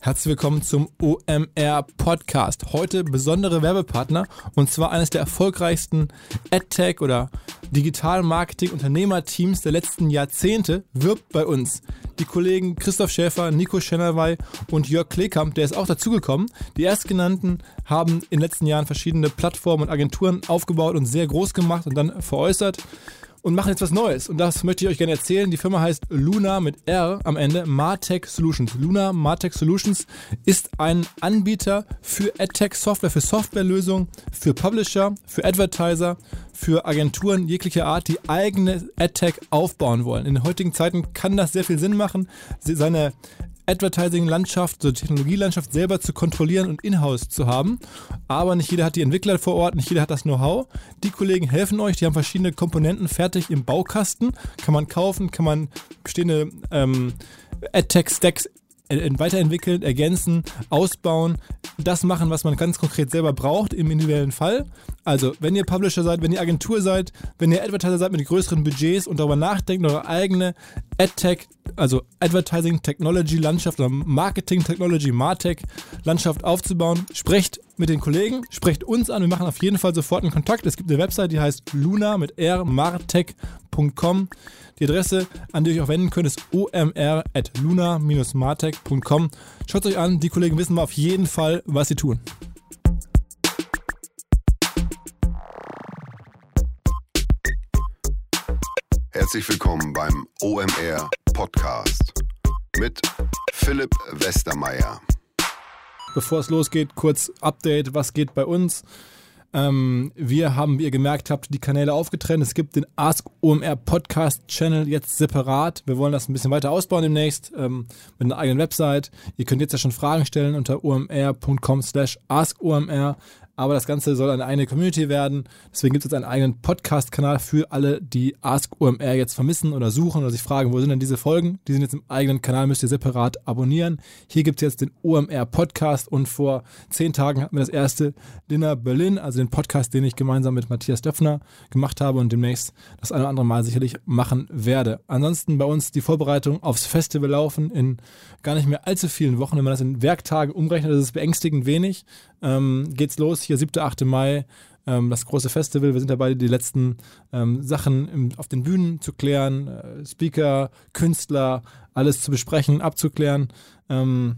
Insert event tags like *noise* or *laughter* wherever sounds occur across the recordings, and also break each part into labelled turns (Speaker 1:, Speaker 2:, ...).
Speaker 1: Herzlich willkommen zum OMR Podcast. Heute besondere Werbepartner und zwar eines der erfolgreichsten AdTech oder Digital Marketing Unternehmerteams der letzten Jahrzehnte wirbt bei uns. Die Kollegen Christoph Schäfer, Nico Schennerwey und Jörg Klekamp, der ist auch dazugekommen. Die erstgenannten haben in den letzten Jahren verschiedene Plattformen und Agenturen aufgebaut und sehr groß gemacht und dann veräußert und machen jetzt was Neues. Und das möchte ich euch gerne erzählen. Die Firma heißt Luna mit R am Ende, Martech Solutions. Luna Martech Solutions ist ein Anbieter für AdTech Software, für Softwarelösungen, für Publisher, für Advertiser, für Agenturen jeglicher Art, die eigene AdTech aufbauen wollen. In heutigen Zeiten kann das sehr viel Sinn machen, seine Advertising-Landschaft, so Technologielandschaft selber zu kontrollieren und in-house zu haben. Aber nicht jeder hat die Entwickler vor Ort, nicht jeder hat das Know-how. Die Kollegen helfen euch, die haben verschiedene Komponenten fertig im Baukasten. Kann man kaufen, kann man bestehende ähm, AdTech-Stacks weiterentwickeln, ergänzen, ausbauen, das machen, was man ganz konkret selber braucht im individuellen Fall. Also, wenn ihr Publisher seid, wenn ihr Agentur seid, wenn ihr Advertiser seid mit größeren Budgets und darüber nachdenkt, eure eigene AdTech, also Advertising Technology Landschaft oder Marketing Technology, Martech Landschaft aufzubauen, sprecht mit den Kollegen, sprecht uns an. Wir machen auf jeden Fall sofort einen Kontakt. Es gibt eine Website, die heißt luna mit r martech.com. Die Adresse, an die ihr euch auch wenden könnt, ist omr.luna-martech.com. Schaut euch an, die Kollegen wissen auf jeden Fall, was sie tun.
Speaker 2: Herzlich willkommen beim OMR Podcast mit Philipp Westermeier.
Speaker 1: Bevor es losgeht, kurz Update, was geht bei uns? Ähm, wir haben, wie ihr gemerkt habt, die Kanäle aufgetrennt. Es gibt den Ask OMR Podcast Channel jetzt separat. Wir wollen das ein bisschen weiter ausbauen demnächst ähm, mit einer eigenen Website. Ihr könnt jetzt ja schon Fragen stellen unter omr.com slash askomr aber das Ganze soll eine eigene Community werden. Deswegen gibt es jetzt einen eigenen Podcast-Kanal für alle, die Ask OMR jetzt vermissen oder suchen oder sich fragen, wo sind denn diese Folgen? Die sind jetzt im eigenen Kanal, müsst ihr separat abonnieren. Hier gibt es jetzt den OMR Podcast und vor zehn Tagen hatten wir das erste Dinner Berlin, also den Podcast, den ich gemeinsam mit Matthias Döpfner gemacht habe und demnächst das eine oder andere Mal sicherlich machen werde. Ansonsten bei uns die Vorbereitung aufs Festival laufen in gar nicht mehr allzu vielen Wochen. Wenn man das in Werktagen umrechnet, das ist beängstigend wenig ähm, geht's los, hier 7., 8. Mai, ähm, das große Festival. Wir sind dabei, die letzten ähm, Sachen im, auf den Bühnen zu klären, äh, Speaker, Künstler, alles zu besprechen, abzuklären. Ähm,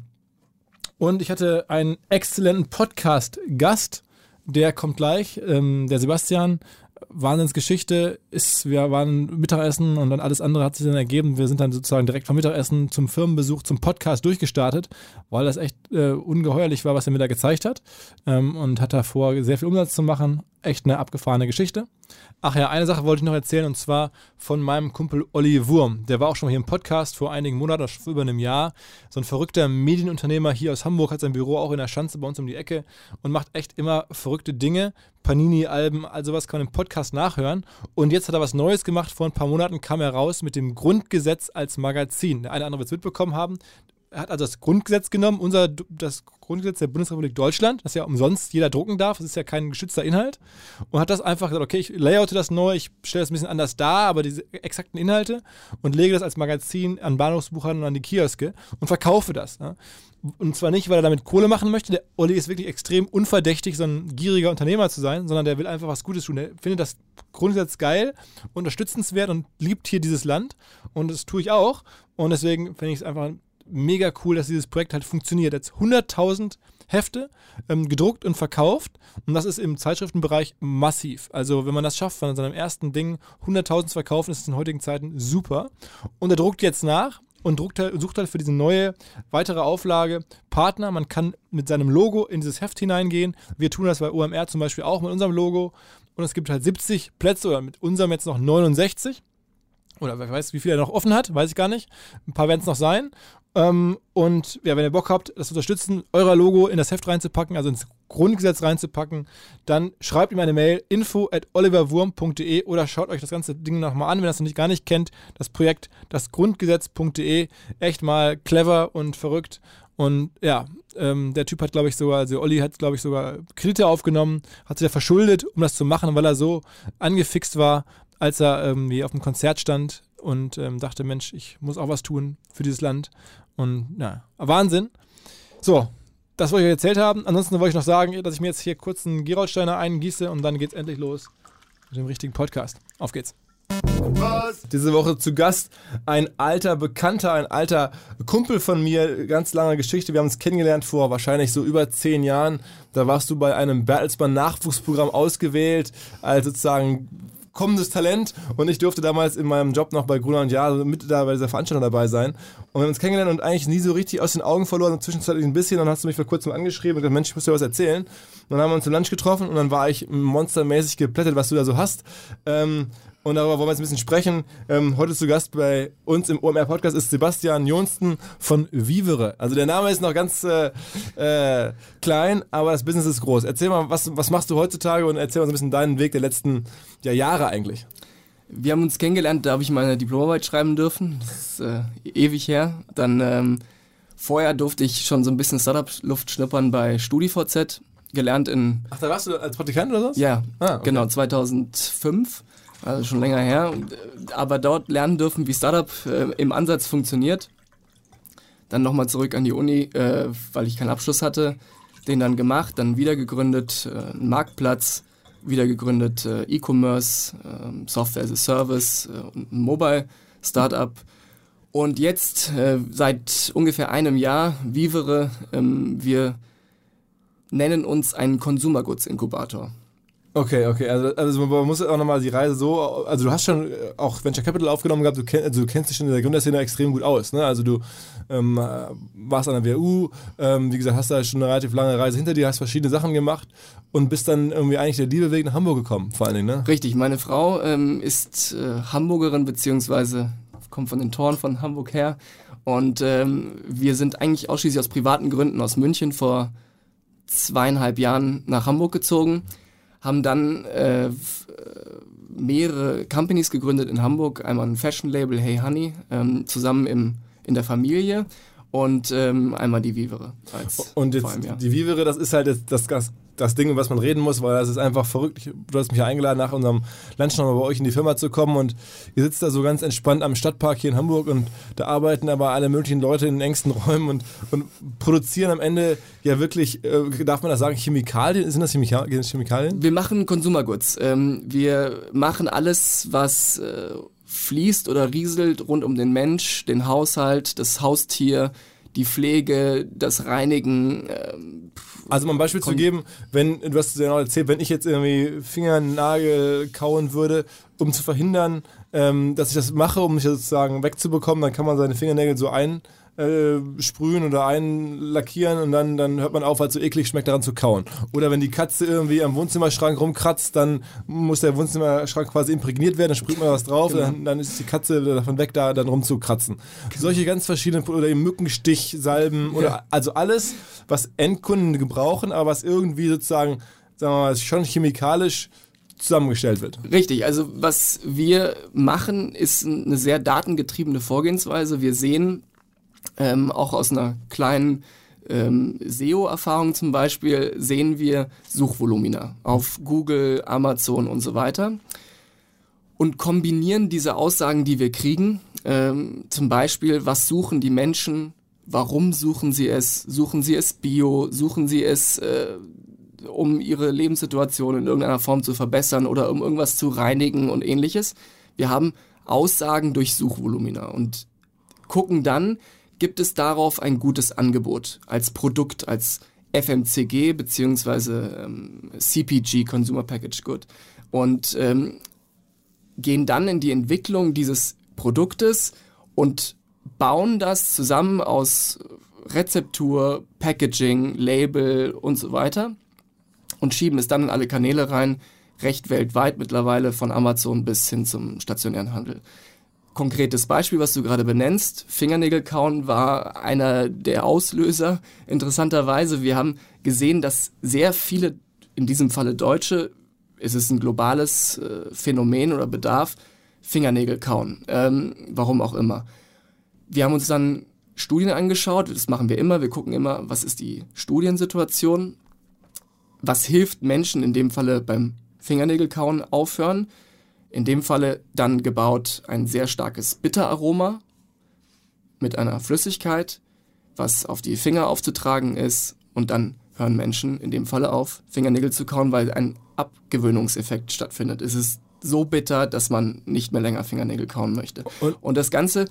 Speaker 1: und ich hatte einen exzellenten Podcast-Gast, der kommt gleich, ähm, der Sebastian. Wahnsinnsgeschichte ist, wir waren Mittagessen und dann alles andere hat sich dann ergeben. Wir sind dann sozusagen direkt vom Mittagessen zum Firmenbesuch, zum Podcast durchgestartet, weil das echt äh, ungeheuerlich war, was er mir da gezeigt hat. Ähm, und hat davor sehr viel Umsatz zu machen. Echt eine abgefahrene Geschichte. Ach ja, eine Sache wollte ich noch erzählen und zwar von meinem Kumpel Olli Wurm. Der war auch schon mal hier im Podcast vor einigen Monaten, vor über einem Jahr. So ein verrückter Medienunternehmer hier aus Hamburg, hat sein Büro auch in der Schanze bei uns um die Ecke und macht echt immer verrückte Dinge. Panini-Alben, also was kann man im Podcast nachhören. Und jetzt hat er was Neues gemacht. Vor ein paar Monaten kam er raus mit dem Grundgesetz als Magazin. Der eine oder andere wird es mitbekommen haben. Er hat also das Grundgesetz genommen, unser, das Grundgesetz der Bundesrepublik Deutschland, das ja umsonst jeder drucken darf, das ist ja kein geschützter Inhalt, und hat das einfach gesagt, okay, ich layoute das neu, ich stelle das ein bisschen anders dar, aber diese exakten Inhalte und lege das als Magazin an Bahnhofsbuchhandlern und an die Kioske und verkaufe das. Ja. Und zwar nicht, weil er damit Kohle machen möchte. Der Olli ist wirklich extrem unverdächtig, so ein gieriger Unternehmer zu sein, sondern der will einfach was Gutes tun. Er findet das Grundgesetz geil, unterstützenswert und liebt hier dieses Land. Und das tue ich auch. Und deswegen finde ich es einfach mega cool, dass dieses Projekt halt funktioniert. Jetzt 100.000 Hefte ähm, gedruckt und verkauft und das ist im Zeitschriftenbereich massiv. Also wenn man das schafft, von seinem ersten Ding 100.000 zu verkaufen, ist es in heutigen Zeiten super. Und er druckt jetzt nach und druckt halt, sucht halt für diese neue weitere Auflage Partner. Man kann mit seinem Logo in dieses Heft hineingehen. Wir tun das bei OMR zum Beispiel auch mit unserem Logo. Und es gibt halt 70 Plätze oder mit unserem jetzt noch 69 oder wer weiß, wie viel er noch offen hat, weiß ich gar nicht. Ein paar werden es noch sein. Ähm, und ja, wenn ihr Bock habt, das zu unterstützen, euer Logo in das Heft reinzupacken, also ins Grundgesetz reinzupacken, dann schreibt ihm eine Mail info at oliverwurm.de oder schaut euch das ganze Ding nochmal an, wenn ihr das noch nicht gar nicht kennt. Das Projekt dasgrundgesetz.de. Echt mal clever und verrückt. Und ja, ähm, der Typ hat, glaube ich, sogar, also Olli hat, glaube ich, sogar Kredite aufgenommen, hat sich ja verschuldet, um das zu machen, weil er so angefixt war, als er irgendwie auf dem Konzert stand und ähm, dachte, Mensch, ich muss auch was tun für dieses Land. Und ja, Wahnsinn. So, das wollte ich euch erzählt haben. Ansonsten wollte ich noch sagen, dass ich mir jetzt hier kurz einen Gerolsteiner eingieße und dann geht's endlich los mit dem richtigen Podcast. Auf geht's. Was? Diese Woche zu Gast ein alter Bekannter, ein alter Kumpel von mir, ganz lange Geschichte. Wir haben uns kennengelernt vor wahrscheinlich so über zehn Jahren. Da warst du bei einem Bertelsmann Nachwuchsprogramm ausgewählt, als sozusagen kommendes Talent und ich durfte damals in meinem Job noch bei Gruner und Jahr mit da bei dieser Veranstaltung dabei sein. Und wir haben uns kennengelernt und eigentlich nie so richtig aus den Augen verloren und zwischenzeitlich ein bisschen. Dann hast du mich vor kurzem angeschrieben und gesagt, Mensch, ich muss dir was erzählen. Und dann haben wir uns zum Lunch getroffen und dann war ich monstermäßig geplättet, was du da so hast. Ähm, und darüber wollen wir jetzt ein bisschen sprechen. Ähm, heute zu Gast bei uns im OMR-Podcast ist Sebastian Jonsten von Vivere. Also der Name ist noch ganz äh, äh, klein, aber das Business ist groß. Erzähl mal, was, was machst du heutzutage und erzähl mal so ein bisschen deinen Weg der letzten ja, Jahre eigentlich.
Speaker 3: Wir haben uns kennengelernt, da habe ich meine Diplomarbeit schreiben dürfen. Das ist äh, ewig her. Dann ähm, vorher durfte ich schon so ein bisschen Startup-Luft schnuppern bei StudiVZ. Gelernt in.
Speaker 1: Ach, da warst du als Praktikant oder was?
Speaker 3: Ja, ah, okay. genau, 2005 also schon länger her, äh, aber dort lernen dürfen, wie Startup äh, im Ansatz funktioniert. Dann nochmal zurück an die Uni, äh, weil ich keinen Abschluss hatte, den dann gemacht, dann wieder gegründet, äh, Marktplatz, wieder gegründet, äh, E-Commerce, ähm, Software as a Service äh, und ein Mobile Startup. Und jetzt, seit ungefähr einem Jahr, Vivere, ähm, wir nennen uns einen Consumer Goods Inkubator.
Speaker 1: Okay, okay. Also, also man muss auch nochmal die Reise so. Also du hast schon auch Venture Capital aufgenommen gehabt, du, kenn, also du kennst dich schon in der Gründerszene extrem gut aus. Ne? Also du ähm, warst an der WU, ähm, wie gesagt, hast da schon eine relativ lange Reise hinter dir, hast verschiedene Sachen gemacht und bist dann irgendwie eigentlich der Liebeweg nach Hamburg gekommen, vor allen Dingen, ne?
Speaker 3: Richtig, meine Frau ähm, ist äh, Hamburgerin, beziehungsweise kommt von den Toren von Hamburg her. Und ähm, wir sind eigentlich ausschließlich aus privaten Gründen aus München vor zweieinhalb Jahren nach Hamburg gezogen haben dann äh, äh, mehrere Companies gegründet in Hamburg. Einmal ein Fashion-Label, Hey Honey, ähm, zusammen im, in der Familie und ähm, einmal die Vivere.
Speaker 1: Und jetzt die Vivere, das ist halt das, das, das Ding, über was man reden muss, weil das ist einfach verrückt. Du hast mich eingeladen, nach unserem Lunch nochmal bei euch in die Firma zu kommen und ihr sitzt da so ganz entspannt am Stadtpark hier in Hamburg und da arbeiten aber alle möglichen Leute in den engsten *laughs* Räumen und, und produzieren am Ende ja wirklich, äh, darf man das sagen, Chemikalien? Sind das Chemikalien?
Speaker 3: Wir machen Consumer. Ähm, wir machen alles, was äh, fließt oder rieselt rund um den Mensch, den Haushalt, das Haustier, die Pflege, das Reinigen. Ähm,
Speaker 1: also um ein Beispiel zu geben, wenn, du hast es ja noch erzählt, wenn ich jetzt irgendwie Fingernagel kauen würde, um zu verhindern, ähm, dass ich das mache, um mich sozusagen wegzubekommen, dann kann man seine Fingernägel so ein äh, sprühen oder einlackieren und dann, dann hört man auf, weil es so eklig schmeckt, daran zu kauen. Oder wenn die Katze irgendwie am Wohnzimmerschrank rumkratzt, dann muss der Wohnzimmerschrank quasi imprägniert werden, dann sprüht man was drauf, genau. dann, dann ist die Katze davon weg, da dann rumzukratzen. Genau. Solche ganz verschiedenen, oder eben Mückenstich, Salben, oder ja. also alles, was Endkunden gebrauchen, aber was irgendwie sozusagen, sagen wir mal, schon chemikalisch zusammengestellt wird.
Speaker 3: Richtig, also was wir machen, ist eine sehr datengetriebene Vorgehensweise. Wir sehen ähm, auch aus einer kleinen ähm, SEO-Erfahrung zum Beispiel sehen wir Suchvolumina auf Google, Amazon und so weiter und kombinieren diese Aussagen, die wir kriegen, ähm, zum Beispiel, was suchen die Menschen, warum suchen sie es, suchen sie es bio, suchen sie es, äh, um ihre Lebenssituation in irgendeiner Form zu verbessern oder um irgendwas zu reinigen und ähnliches. Wir haben Aussagen durch Suchvolumina und gucken dann, gibt es darauf ein gutes Angebot als Produkt, als FMCG bzw. Ähm, CPG, Consumer Package Good. Und ähm, gehen dann in die Entwicklung dieses Produktes und bauen das zusammen aus Rezeptur, Packaging, Label und so weiter und schieben es dann in alle Kanäle rein, recht weltweit mittlerweile von Amazon bis hin zum stationären Handel konkretes Beispiel, was du gerade benennst, Fingernägel kauen war einer der Auslöser. Interessanterweise, wir haben gesehen, dass sehr viele, in diesem Falle Deutsche, es ist ein globales äh, Phänomen oder Bedarf, Fingernägel kauen. Ähm, warum auch immer. Wir haben uns dann Studien angeschaut, das machen wir immer, wir gucken immer, was ist die Studiensituation, was hilft Menschen in dem Falle beim Fingernägelkauen aufhören in dem Falle dann gebaut ein sehr starkes Bitteraroma mit einer Flüssigkeit, was auf die Finger aufzutragen ist und dann hören Menschen in dem Falle auf, Fingernägel zu kauen, weil ein Abgewöhnungseffekt stattfindet. Es ist so bitter, dass man nicht mehr länger Fingernägel kauen möchte. Und, und das Ganze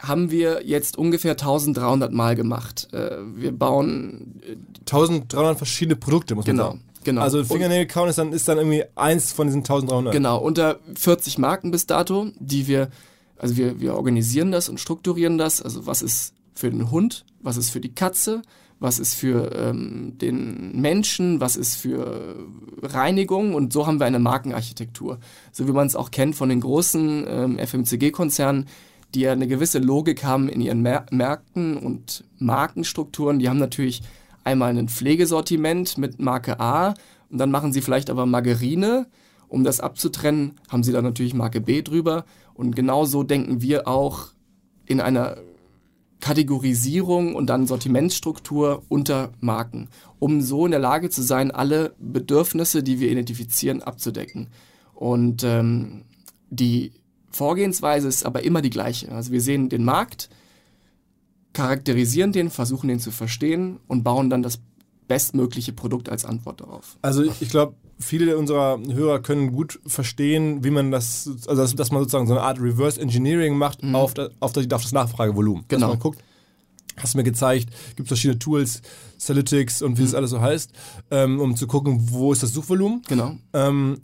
Speaker 3: haben wir jetzt ungefähr 1300 Mal gemacht. Äh, wir bauen
Speaker 1: 1300 verschiedene Produkte, muss
Speaker 3: genau,
Speaker 1: man sagen.
Speaker 3: Genau.
Speaker 1: Also Fingernägel kauen ist dann, ist dann irgendwie eins von diesen 1300.
Speaker 3: Genau, unter 40 Marken bis dato, die wir, also wir, wir organisieren das und strukturieren das. Also was ist für den Hund, was ist für die Katze, was ist für ähm, den Menschen, was ist für Reinigung und so haben wir eine Markenarchitektur. So wie man es auch kennt von den großen ähm, FMCG-Konzernen, die ja eine gewisse Logik haben in ihren Mär Märkten und Markenstrukturen. Die haben natürlich einmal ein Pflegesortiment mit Marke A und dann machen sie vielleicht aber Margarine. Um das abzutrennen, haben sie dann natürlich Marke B drüber. Und genau so denken wir auch in einer Kategorisierung und dann Sortimentsstruktur unter Marken, um so in der Lage zu sein, alle Bedürfnisse, die wir identifizieren, abzudecken. Und ähm, die Vorgehensweise ist aber immer die gleiche. Also wir sehen den Markt, charakterisieren den, versuchen den zu verstehen und bauen dann das bestmögliche Produkt als Antwort darauf.
Speaker 1: Also ich glaube, viele unserer Hörer können gut verstehen, wie man das, also dass, dass man sozusagen so eine Art Reverse Engineering macht mhm. auf, das, auf, das, auf das Nachfragevolumen.
Speaker 3: Genau.
Speaker 1: Dass man guckt, hast du mir gezeigt, gibt es verschiedene Tools, Salytics und wie mhm. das alles so heißt, ähm, um zu gucken, wo ist das Suchvolumen.
Speaker 3: Genau.
Speaker 1: Ähm,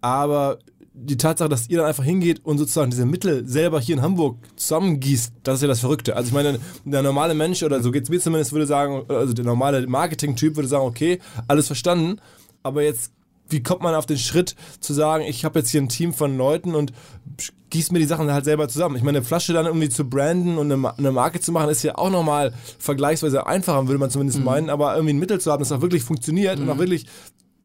Speaker 1: aber die Tatsache, dass ihr dann einfach hingeht und sozusagen diese Mittel selber hier in Hamburg zusammengießt, das ist ja das Verrückte. Also ich meine, der normale Mensch, oder so geht es mir zumindest, würde sagen, also der normale Marketing-Typ würde sagen, okay, alles verstanden, aber jetzt, wie kommt man auf den Schritt zu sagen, ich habe jetzt hier ein Team von Leuten und gießt mir die Sachen halt selber zusammen. Ich meine, eine Flasche dann irgendwie zu branden und eine, Marke zu machen, ist ja auch nochmal vergleichsweise einfacher, würde man zumindest mhm. meinen, aber irgendwie ein Mittel zu haben, das auch wirklich funktioniert mhm. und auch wirklich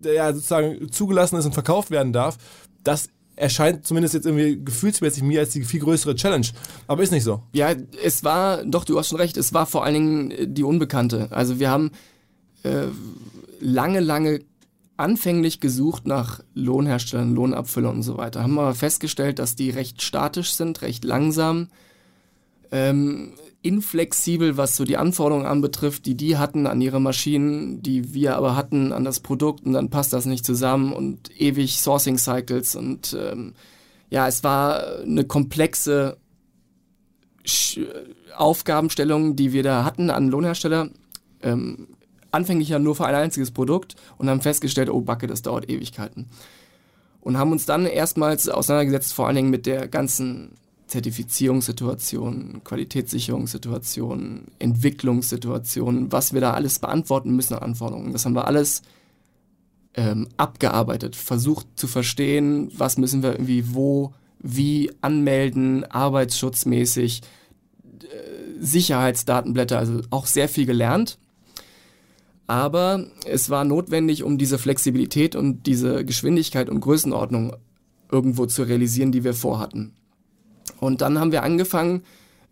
Speaker 1: ja, sozusagen zugelassen ist und verkauft werden darf, das erscheint zumindest jetzt irgendwie gefühlsmäßig mir als die viel größere Challenge. Aber ist nicht so.
Speaker 3: Ja, es war, doch, du hast schon recht, es war vor allen Dingen die Unbekannte. Also wir haben äh, lange, lange anfänglich gesucht nach Lohnherstellern, Lohnabfüllern und so weiter. Haben aber festgestellt, dass die recht statisch sind, recht langsam. Ähm, inflexibel, was so die Anforderungen anbetrifft, die die hatten an ihre Maschinen, die wir aber hatten an das Produkt und dann passt das nicht zusammen und ewig Sourcing Cycles und ähm, ja, es war eine komplexe Sch Aufgabenstellung, die wir da hatten an Lohnhersteller. Ähm, anfänglich ja nur für ein einziges Produkt und haben festgestellt, oh Backe, das dauert Ewigkeiten. Und haben uns dann erstmals auseinandergesetzt, vor allen Dingen mit der ganzen Zertifizierungssituationen, Qualitätssicherungssituationen, Entwicklungssituationen, was wir da alles beantworten müssen an Anforderungen. Das haben wir alles ähm, abgearbeitet, versucht zu verstehen, was müssen wir irgendwie wo, wie anmelden, arbeitsschutzmäßig, äh, Sicherheitsdatenblätter, also auch sehr viel gelernt. Aber es war notwendig, um diese Flexibilität und diese Geschwindigkeit und Größenordnung irgendwo zu realisieren, die wir vorhatten. Und dann haben wir angefangen,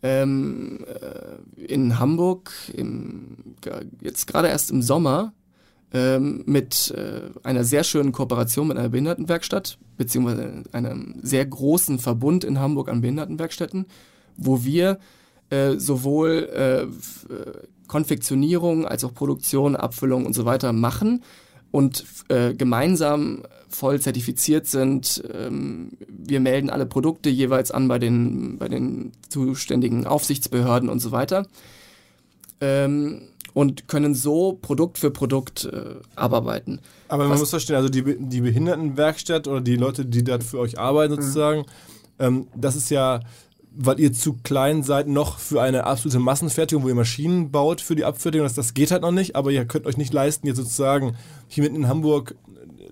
Speaker 3: ähm, äh, in Hamburg, im, jetzt gerade erst im Sommer, ähm, mit äh, einer sehr schönen Kooperation mit einer Behindertenwerkstatt, beziehungsweise einem sehr großen Verbund in Hamburg an Behindertenwerkstätten, wo wir äh, sowohl äh, Konfektionierung als auch Produktion, Abfüllung und so weiter machen und äh, gemeinsam voll zertifiziert sind. Ähm, wir melden alle Produkte jeweils an bei den, bei den zuständigen Aufsichtsbehörden und so weiter. Ähm, und können so Produkt für Produkt äh, abarbeiten.
Speaker 1: Aber man Was, muss verstehen, also die, die Behindertenwerkstatt oder die Leute, die da für euch arbeiten mhm. sozusagen, ähm, das ist ja weil ihr zu klein seid noch für eine absolute Massenfertigung, wo ihr Maschinen baut für die Abfertigung. Das, das geht halt noch nicht, aber ihr könnt euch nicht leisten, jetzt sozusagen hier mitten in Hamburg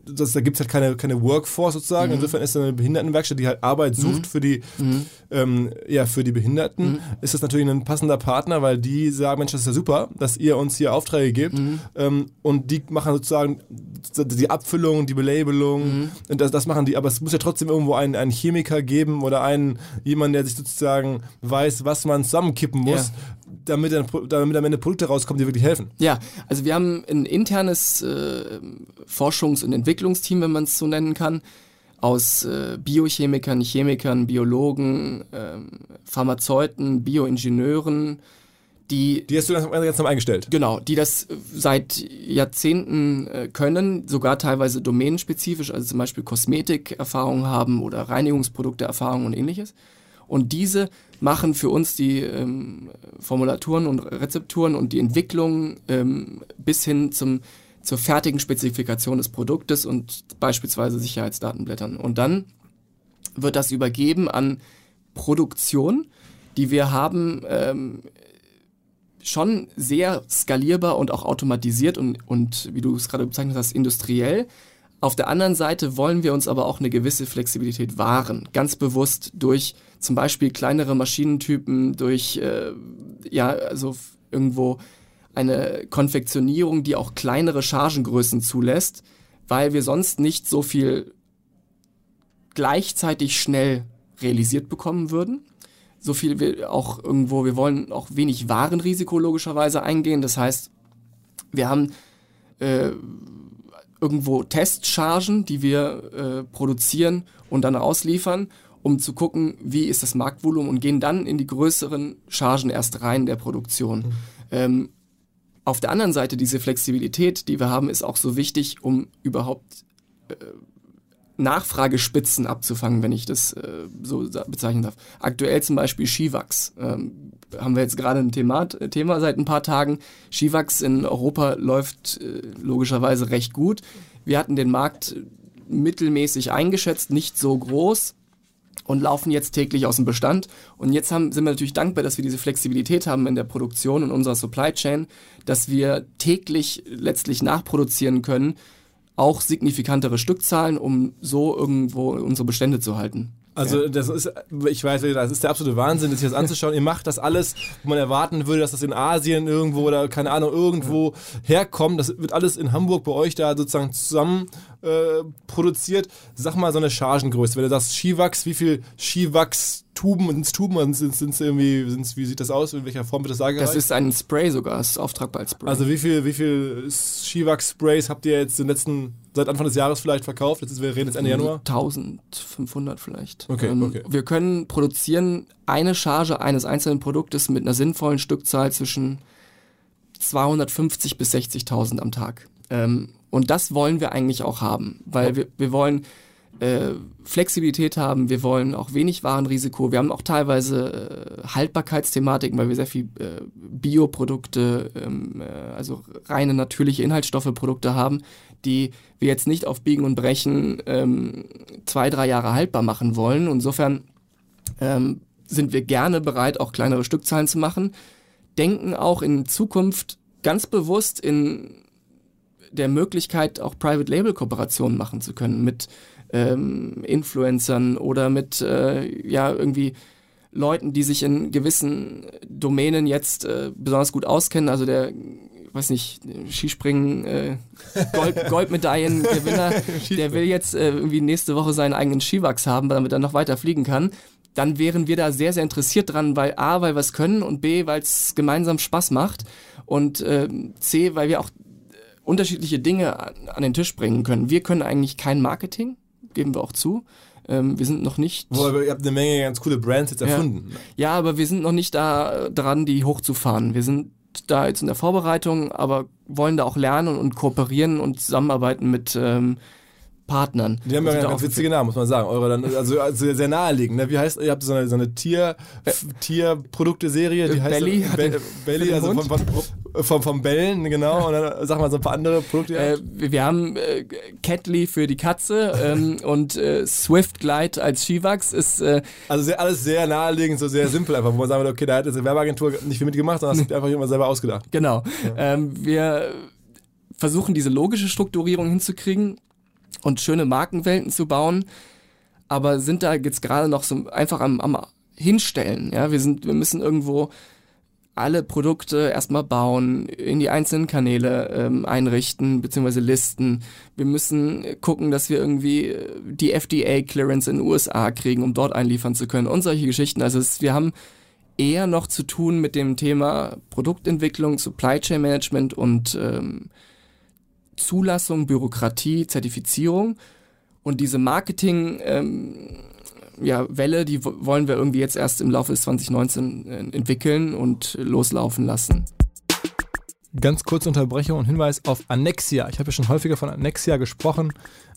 Speaker 1: das, da gibt es halt keine, keine Workforce sozusagen. Mhm. Insofern ist eine Behindertenwerkstatt, die halt Arbeit mhm. sucht mhm. für, die, mhm. ähm, ja, für die Behinderten, mhm. ist das natürlich ein passender Partner, weil die sagen, Mensch, das ist ja super, dass ihr uns hier Aufträge gebt. Mhm. Ähm, und die machen sozusagen die Abfüllung, die Belabelung. Und das, das machen die, aber es muss ja trotzdem irgendwo einen, einen Chemiker geben oder einen, jemand, der sich sozusagen weiß, was man zusammenkippen muss, damit, damit am Ende Produkte rauskommen, die wirklich helfen.
Speaker 3: Ja, also wir haben ein internes äh, Forschungs- und Entwicklungsteam, wenn man es so nennen kann, aus äh, Biochemikern, Chemikern, Biologen, äh, Pharmazeuten, Bioingenieuren, die
Speaker 1: Die hast du ganz, ganz normal eingestellt.
Speaker 3: Genau, die das seit Jahrzehnten äh, können, sogar teilweise domänenspezifisch, also zum Beispiel Kosmetikerfahrung haben oder Reinigungsprodukte-Erfahrung und ähnliches. Und diese machen für uns die ähm, Formulaturen und Rezepturen und die Entwicklung ähm, bis hin zum, zur fertigen Spezifikation des Produktes und beispielsweise Sicherheitsdatenblättern. Und dann wird das übergeben an Produktion, die wir haben ähm, schon sehr skalierbar und auch automatisiert und, und wie du es gerade bezeichnet hast, industriell. Auf der anderen Seite wollen wir uns aber auch eine gewisse Flexibilität wahren, ganz bewusst durch zum Beispiel kleinere Maschinentypen, durch äh, ja also irgendwo eine Konfektionierung, die auch kleinere Chargengrößen zulässt, weil wir sonst nicht so viel gleichzeitig schnell realisiert bekommen würden so viel wir auch irgendwo, wir wollen auch wenig Warenrisiko logischerweise eingehen. Das heißt, wir haben äh, irgendwo Testchargen, die wir äh, produzieren und dann ausliefern, um zu gucken, wie ist das Marktvolumen und gehen dann in die größeren Chargen erst rein der Produktion. Mhm. Ähm, auf der anderen Seite, diese Flexibilität, die wir haben, ist auch so wichtig, um überhaupt äh, Nachfragespitzen abzufangen, wenn ich das äh, so bezeichnen darf. Aktuell zum Beispiel Skiwachs. Ähm, haben wir jetzt gerade ein Thema, Thema seit ein paar Tagen. Skiwachs in Europa läuft äh, logischerweise recht gut. Wir hatten den Markt mittelmäßig eingeschätzt, nicht so groß und laufen jetzt täglich aus dem Bestand. Und jetzt haben, sind wir natürlich dankbar, dass wir diese Flexibilität haben in der Produktion und unserer Supply Chain, dass wir täglich letztlich nachproduzieren können auch signifikantere Stückzahlen, um so irgendwo unsere Bestände zu halten.
Speaker 1: Also ja. das ist, ich weiß, das ist der absolute Wahnsinn, sich das anzuschauen. Ihr macht das alles, wo man erwarten würde, dass das in Asien irgendwo oder keine Ahnung irgendwo herkommt. Das wird alles in Hamburg bei euch da sozusagen zusammen äh, produziert. Sag mal so eine Chargengröße. Wenn du sagst Skiwachs, wie viel Skiwachs Tuben, sind es Tuben sind es irgendwie, sind's, wie sieht das aus? In welcher Form wird das
Speaker 3: dargestellt? Das ist ein Spray sogar, das ist auftragbar als Spray.
Speaker 1: Also wie viel, wie viel Skiwachs-Sprays habt ihr jetzt in den letzten, seit Anfang des Jahres vielleicht verkauft? Jetzt wir reden jetzt Ende Januar.
Speaker 3: 1500 vielleicht.
Speaker 1: Okay, ähm, okay.
Speaker 3: Wir können produzieren eine Charge eines einzelnen Produktes mit einer sinnvollen Stückzahl zwischen 250 bis 60.000 am Tag. Ähm, und das wollen wir eigentlich auch haben, weil wir, wir wollen äh, Flexibilität haben, wir wollen auch wenig Warenrisiko, wir haben auch teilweise äh, Haltbarkeitsthematiken, weil wir sehr viel äh, Bioprodukte, ähm, äh, also reine natürliche Inhaltsstoffe Produkte haben, die wir jetzt nicht auf Biegen und Brechen ähm, zwei, drei Jahre haltbar machen wollen. Insofern ähm, sind wir gerne bereit, auch kleinere Stückzahlen zu machen, denken auch in Zukunft ganz bewusst in der Möglichkeit, auch Private Label Kooperationen machen zu können mit ähm, Influencern oder mit äh, ja irgendwie Leuten, die sich in gewissen Domänen jetzt äh, besonders gut auskennen. Also der, weiß nicht, Skispringen, äh, Gold, *laughs* Goldmedaillengewinner, der will jetzt äh, irgendwie nächste Woche seinen eigenen Skiwachs haben, damit er noch weiter fliegen kann. Dann wären wir da sehr, sehr interessiert dran, weil A, weil wir es können und B, weil es gemeinsam Spaß macht und äh, C, weil wir auch unterschiedliche Dinge an den Tisch bringen können. Wir können eigentlich kein Marketing, geben wir auch zu. Ähm, wir sind noch nicht.
Speaker 1: Wo, aber ihr habt eine Menge ganz coole Brands jetzt erfunden.
Speaker 3: Ja, ja aber wir sind noch nicht da dran, die hochzufahren. Wir sind da jetzt in der Vorbereitung, aber wollen da auch lernen und kooperieren und zusammenarbeiten mit ähm, Partnern.
Speaker 1: Die haben ja ganz witzige Namen, muss man sagen. Eure dann, also, also sehr naheliegend. Ne? Wie heißt, ihr habt so eine, so eine Tier, Tierprodukte-Serie, die heißt
Speaker 3: Belly,
Speaker 1: Be Belly, also vom, vom, vom, vom, Bellen, genau. Und dann sag mal so ein paar andere Produkte.
Speaker 3: Äh, wir haben äh, Catly für die Katze ähm, *laughs* und äh, Swift Glide als Skiwachs ist. Äh,
Speaker 1: also sehr, alles sehr naheliegend, so sehr simpel einfach, wo man sagen würde, okay, da hat jetzt eine Werbeagentur nicht viel mitgemacht, sondern das hat einfach jemand selber ausgedacht.
Speaker 3: Genau. Ja. Ähm, wir versuchen diese logische Strukturierung hinzukriegen und schöne Markenwelten zu bauen, aber sind da jetzt gerade noch so einfach am, am Hinstellen. Ja, wir sind, wir müssen irgendwo alle Produkte erstmal bauen, in die einzelnen Kanäle ähm, einrichten, beziehungsweise listen. Wir müssen gucken, dass wir irgendwie die FDA-Clearance in den USA kriegen, um dort einliefern zu können und solche Geschichten. Also es, wir haben eher noch zu tun mit dem Thema Produktentwicklung, Supply Chain Management und ähm, Zulassung, Bürokratie, Zertifizierung und diese Marketing, ähm, ja, Welle, die wollen wir irgendwie jetzt erst im Laufe des 2019 äh, entwickeln und loslaufen lassen.
Speaker 1: Ganz kurze Unterbrechung und Hinweis auf Annexia. Ich habe ja schon häufiger von Annexia gesprochen.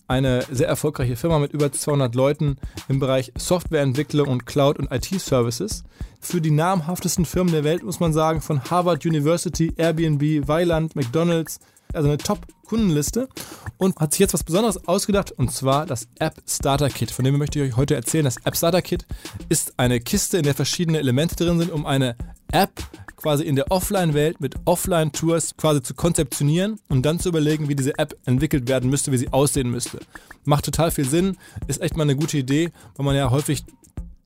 Speaker 1: Eine sehr erfolgreiche Firma mit über 200 Leuten im Bereich Softwareentwicklung und Cloud- und IT-Services. Für die namhaftesten Firmen der Welt muss man sagen, von Harvard University, Airbnb, Weiland, McDonalds, also eine Top-Kundenliste und hat sich jetzt was Besonderes ausgedacht und zwar das App Starter Kit. Von dem möchte ich euch heute erzählen. Das App Starter Kit ist eine Kiste, in der verschiedene Elemente drin sind, um eine App quasi in der Offline-Welt mit Offline-Tours quasi zu konzeptionieren und dann zu überlegen, wie diese App entwickelt werden müsste, wie sie aussehen müsste. Macht total viel Sinn, ist echt mal eine gute Idee, weil man ja häufig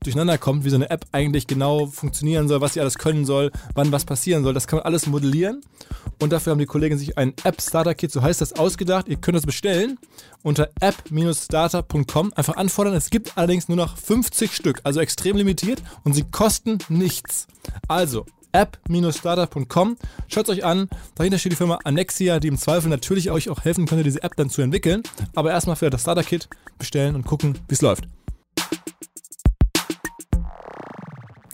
Speaker 1: durcheinander kommt, wie so eine App eigentlich genau funktionieren soll, was sie alles können soll, wann was passieren soll. Das kann man alles modellieren. Und dafür haben die Kollegen sich ein App-Starter-Kit, so heißt das, ausgedacht. Ihr könnt es bestellen unter app-starter.com. Einfach anfordern. Es gibt allerdings nur noch 50 Stück, also extrem limitiert und sie kosten nichts. Also app-starter.com. Schaut es euch an. Dahinter steht die Firma Annexia, die im Zweifel natürlich euch auch helfen könnte, diese App dann zu entwickeln. Aber erstmal für das Starter-Kit bestellen und gucken, wie es läuft.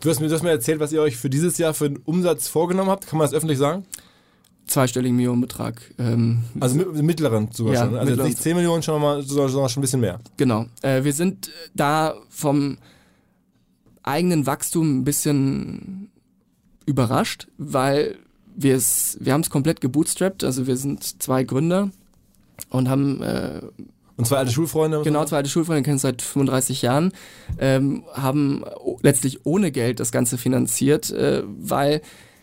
Speaker 1: Du hast, mir, du hast mir erzählt, was ihr euch für dieses Jahr für einen Umsatz vorgenommen habt. Kann man das öffentlich sagen?
Speaker 3: Zweistelligen Millionenbetrag. Ähm,
Speaker 1: also mit, mittleren sogar ja, schon. Also mittleren. nicht 10 Millionen, schon mal, sondern schon ein bisschen mehr.
Speaker 3: Genau. Äh, wir sind da vom eigenen Wachstum ein bisschen überrascht, weil wir es, wir haben es komplett gebootstrapped. Also wir sind zwei Gründer und haben äh,
Speaker 1: und zwei alte Schulfreunde?
Speaker 3: Genau, zwei alte Schulfreunde, kennen seit 35 Jahren, ähm, haben letztlich ohne Geld das Ganze finanziert, äh, weil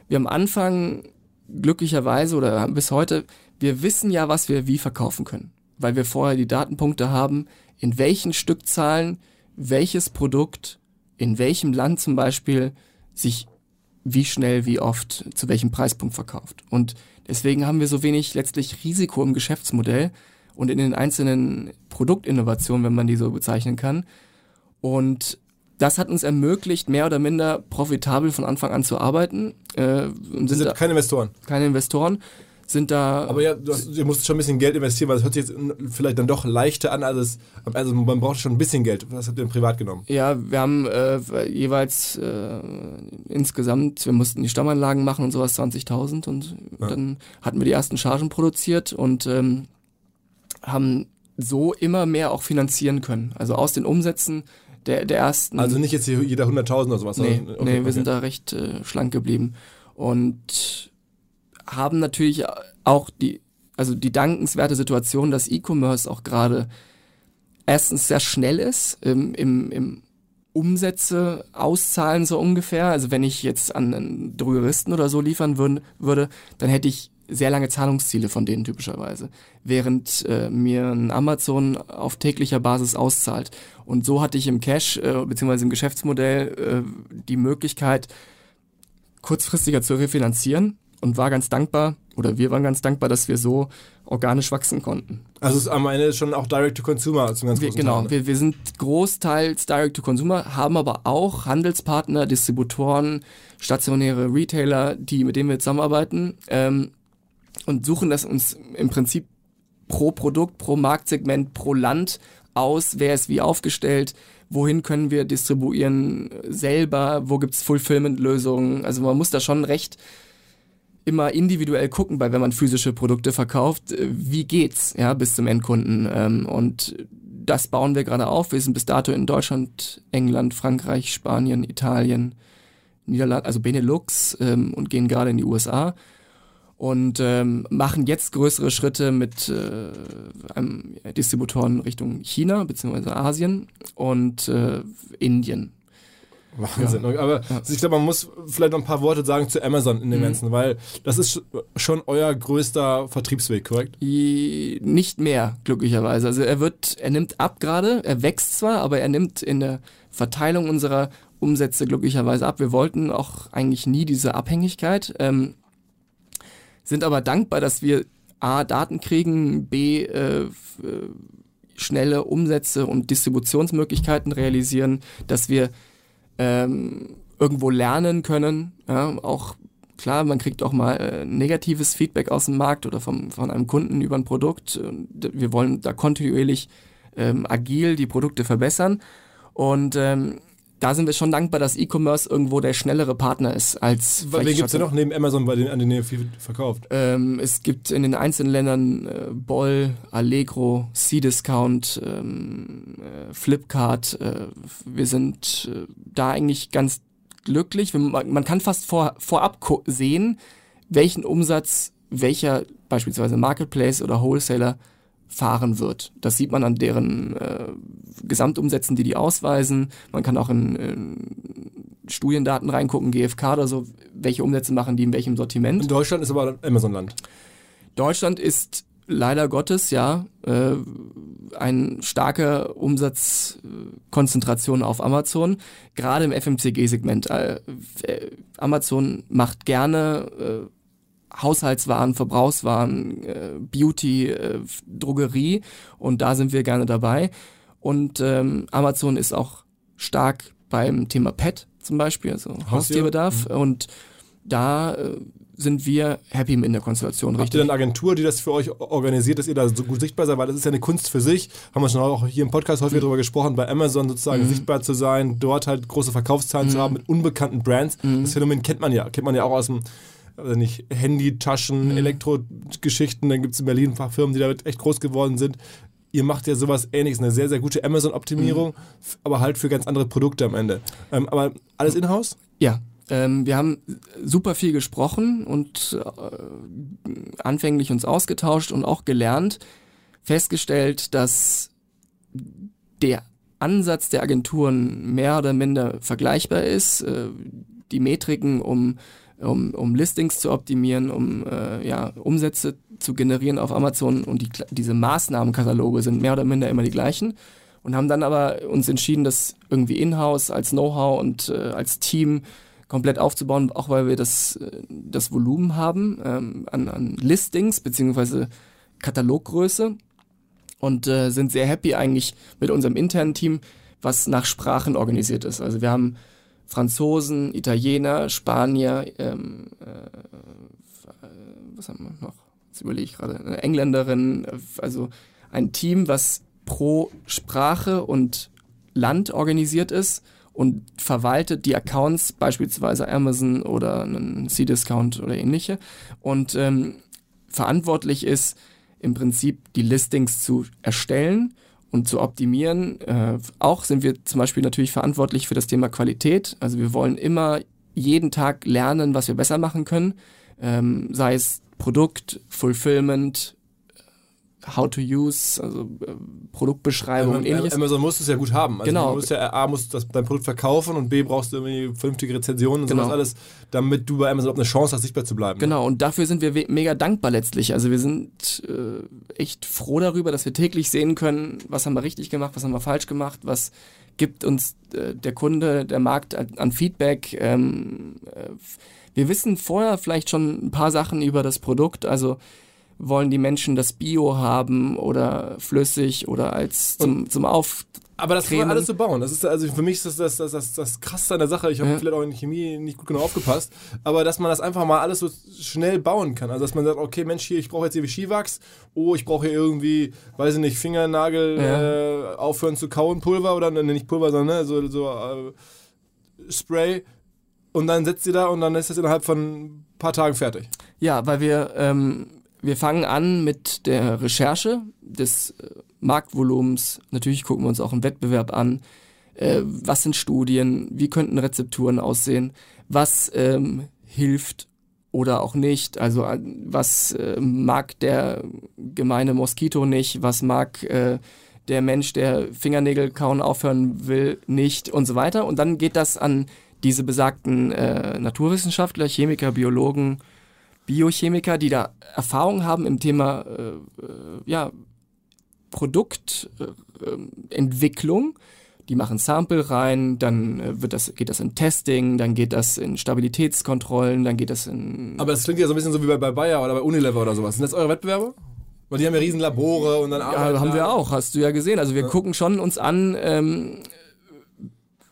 Speaker 3: wir am Anfang glücklicherweise oder bis heute, wir wissen ja, was wir wie verkaufen können, weil wir vorher die Datenpunkte haben, in welchen Stückzahlen welches Produkt in welchem Land zum Beispiel sich wie schnell, wie oft, zu welchem Preispunkt verkauft. Und deswegen haben wir so wenig letztlich Risiko im Geschäftsmodell, und in den einzelnen Produktinnovationen, wenn man die so bezeichnen kann. Und das hat uns ermöglicht, mehr oder minder profitabel von Anfang an zu arbeiten.
Speaker 1: Äh, sind, sind keine Investoren?
Speaker 3: Keine Investoren. Sind da.
Speaker 1: Aber ja, du, hast, du musst schon ein bisschen Geld investieren, weil es hört sich jetzt vielleicht dann doch leichter an, als es, also man braucht schon ein bisschen Geld. Was habt ihr denn privat genommen?
Speaker 3: Ja, wir haben äh, jeweils äh, insgesamt, wir mussten die Stammanlagen machen und sowas, 20.000 und ja. dann hatten wir die ersten Chargen produziert und ähm, haben so immer mehr auch finanzieren können. Also aus den Umsätzen der, der ersten.
Speaker 1: Also nicht jetzt jeder 100.000 oder sowas.
Speaker 3: Nee, okay, nee wir okay. sind da recht äh, schlank geblieben. Und haben natürlich auch die, also die dankenswerte Situation, dass E-Commerce auch gerade erstens sehr schnell ist im, im, im Umsätze auszahlen so ungefähr. Also wenn ich jetzt an einen Drogeristen oder so liefern würd, würde, dann hätte ich sehr lange Zahlungsziele von denen typischerweise, während äh, mir ein Amazon auf täglicher Basis auszahlt. Und so hatte ich im Cash äh, bzw. im Geschäftsmodell äh, die Möglichkeit, kurzfristiger zu refinanzieren und war ganz dankbar, oder wir waren ganz dankbar, dass wir so organisch wachsen konnten.
Speaker 1: Also es ist am Ende schon auch Direct-to-Consumer zum ganz
Speaker 3: wir, Genau, Teil, ne? wir, wir sind großteils Direct-to-Consumer, haben aber auch Handelspartner, Distributoren, stationäre Retailer, die mit denen wir zusammenarbeiten. Ähm, und suchen das uns im Prinzip pro Produkt, pro Marktsegment, pro Land aus, wer ist wie aufgestellt, wohin können wir distribuieren selber, wo gibt's Fulfillment-Lösungen. Also man muss da schon recht immer individuell gucken, bei wenn man physische Produkte verkauft, äh, wie geht's ja bis zum Endkunden? Ähm, und das bauen wir gerade auf. Wir sind bis dato in Deutschland, England, Frankreich, Spanien, Italien, Niederlande, also Benelux ähm, und gehen gerade in die USA und ähm, machen jetzt größere Schritte mit äh, einem Distributoren Richtung China bzw. Asien und äh, Indien.
Speaker 1: Wahnsinn. Ja. Aber ja. ich glaube, man muss vielleicht noch ein paar Worte sagen zu Amazon in dem mhm. Ganzen, weil das ist schon euer größter Vertriebsweg, korrekt?
Speaker 3: Nicht mehr, glücklicherweise. Also er wird, er nimmt ab gerade, er wächst zwar, aber er nimmt in der Verteilung unserer Umsätze glücklicherweise ab. Wir wollten auch eigentlich nie diese Abhängigkeit. Ähm, sind aber dankbar, dass wir A, Daten kriegen, B, äh, äh, schnelle Umsätze und Distributionsmöglichkeiten realisieren, dass wir ähm, irgendwo lernen können. Ja, auch klar, man kriegt auch mal äh, negatives Feedback aus dem Markt oder vom, von einem Kunden über ein Produkt. Wir wollen da kontinuierlich ähm, agil die Produkte verbessern Und ähm, da sind wir schon dankbar, dass E-Commerce irgendwo der schnellere Partner ist als.
Speaker 1: Wen gibt es denn noch neben Amazon, bei denen, an denen ihr viel verkauft?
Speaker 3: Ähm, es gibt in den einzelnen Ländern äh, Boll, Allegro, C-Discount, ähm, äh, Flipkart. Äh, wir sind äh, da eigentlich ganz glücklich. Man, man kann fast vor, vorab sehen, welchen Umsatz welcher beispielsweise Marketplace oder Wholesaler fahren wird. Das sieht man an deren äh, Gesamtumsätzen, die die ausweisen. Man kann auch in, in Studiendaten reingucken, GfK oder so, welche Umsätze machen die in welchem Sortiment.
Speaker 1: In Deutschland ist aber Amazon-Land.
Speaker 3: Deutschland ist leider Gottes, ja, äh, ein starker Umsatzkonzentration auf Amazon, gerade im FMCG-Segment. Äh, Amazon macht gerne äh, Haushaltswaren, Verbrauchswaren, äh, Beauty, äh, Drogerie und da sind wir gerne dabei. Und ähm, Amazon ist auch stark beim Thema Pet zum Beispiel, also Haustierbedarf. Mhm. Und da äh, sind wir happy mit der Konstellation.
Speaker 1: Habt ihr eine Agentur, die das für euch organisiert, dass ihr da so gut sichtbar seid? Weil das ist ja eine Kunst für sich. Haben wir schon auch hier im Podcast häufig mhm. darüber gesprochen, bei Amazon sozusagen mhm. sichtbar zu sein, dort halt große Verkaufszahlen mhm. zu haben mit unbekannten Brands. Mhm. Das Phänomen kennt man ja. Kennt man ja auch aus dem also nicht Handy-Taschen, mhm. Elektrogeschichten. Dann gibt es in Berlin ein paar Firmen, die damit echt groß geworden sind. Ihr macht ja sowas ähnliches, eine sehr, sehr gute Amazon-Optimierung, mhm. aber halt für ganz andere Produkte am Ende. Ähm, aber alles in-house?
Speaker 3: Ja, ähm, wir haben super viel gesprochen und äh, anfänglich uns ausgetauscht und auch gelernt, festgestellt, dass der Ansatz der Agenturen mehr oder minder vergleichbar ist. Äh, die Metriken, um um, um Listings zu optimieren, um äh, ja, Umsätze zu generieren auf Amazon und die, diese Maßnahmenkataloge sind mehr oder minder immer die gleichen und haben dann aber uns entschieden, das irgendwie in-house als Know-how und äh, als Team komplett aufzubauen, auch weil wir das, äh, das Volumen haben ähm, an, an Listings beziehungsweise Kataloggröße und äh, sind sehr happy eigentlich mit unserem internen Team, was nach Sprachen organisiert ist. Also wir haben Franzosen, Italiener, Spanier, ähm, äh, was haben wir noch? Jetzt überlege ich gerade, eine Engländerin, also ein Team, was pro Sprache und Land organisiert ist und verwaltet die Accounts, beispielsweise Amazon oder einen C-Discount oder ähnliche und ähm, verantwortlich ist im Prinzip die Listings zu erstellen und zu optimieren. Äh, auch sind wir zum Beispiel natürlich verantwortlich für das Thema Qualität. Also wir wollen immer jeden Tag lernen, was wir besser machen können. Ähm, sei es Produkt, Fulfillment, How to Use, also äh, Produktbeschreibung
Speaker 1: ja,
Speaker 3: und ähnliches.
Speaker 1: Amazon muss es ja gut haben.
Speaker 3: Also genau.
Speaker 1: Du musst ja, A, musst das, dein Produkt verkaufen und B, brauchst du irgendwie vernünftige Rezensionen und
Speaker 3: genau.
Speaker 1: sowas alles, damit du bei Amazon auch eine Chance hast, sichtbar zu bleiben.
Speaker 3: Genau, und dafür sind wir mega dankbar letztlich. Also wir sind äh, echt froh darüber, dass wir täglich sehen können, was haben wir richtig gemacht, was haben wir falsch gemacht, was gibt uns äh, der Kunde, der Markt an, Feedback. Ähm, äh, wir wissen vorher vielleicht schon ein paar Sachen über das Produkt, also wollen die Menschen das Bio haben oder flüssig oder als zum, zum Auf.
Speaker 1: Aber das kann man alles so bauen. Das ist also für mich ist das das, das, das, das krasseste an der Sache. Ich habe ja. vielleicht auch in Chemie nicht gut genug aufgepasst, aber dass man das einfach mal alles so schnell bauen kann. Also dass man sagt, okay, Mensch, hier, ich brauche jetzt irgendwie Skiwachs, oh, ich brauche hier irgendwie, weiß ich nicht, Fingernagel ja. äh, aufhören zu kauen, Pulver oder ne, nicht Pulver, sondern ne, so, so äh, Spray. Und dann setzt sie da und dann ist das innerhalb von ein paar Tagen fertig.
Speaker 3: Ja, weil wir ähm, wir fangen an mit der Recherche des äh, Marktvolumens. Natürlich gucken wir uns auch einen Wettbewerb an. Äh, was sind Studien? Wie könnten Rezepturen aussehen? Was ähm, hilft oder auch nicht? Also äh, was äh, mag der gemeine Moskito nicht? Was mag äh, der Mensch, der Fingernägel kauen aufhören will, nicht und so weiter. Und dann geht das an diese besagten äh, Naturwissenschaftler, Chemiker, Biologen, Biochemiker, die da Erfahrung haben im Thema äh, äh ja, Produktentwicklung. Äh, die machen Sample rein, dann äh, wird das, geht das in Testing, dann geht das in Stabilitätskontrollen, dann geht das in.
Speaker 1: Aber das klingt ja so ein bisschen so wie bei, bei Bayer oder bei Unilever oder sowas. Sind das eure Wettbewerber? Weil die haben ja riesen Labore und dann
Speaker 3: arbeiten. Ja, haben wir auch, hast du ja gesehen. Also wir ja. gucken schon uns an, ähm,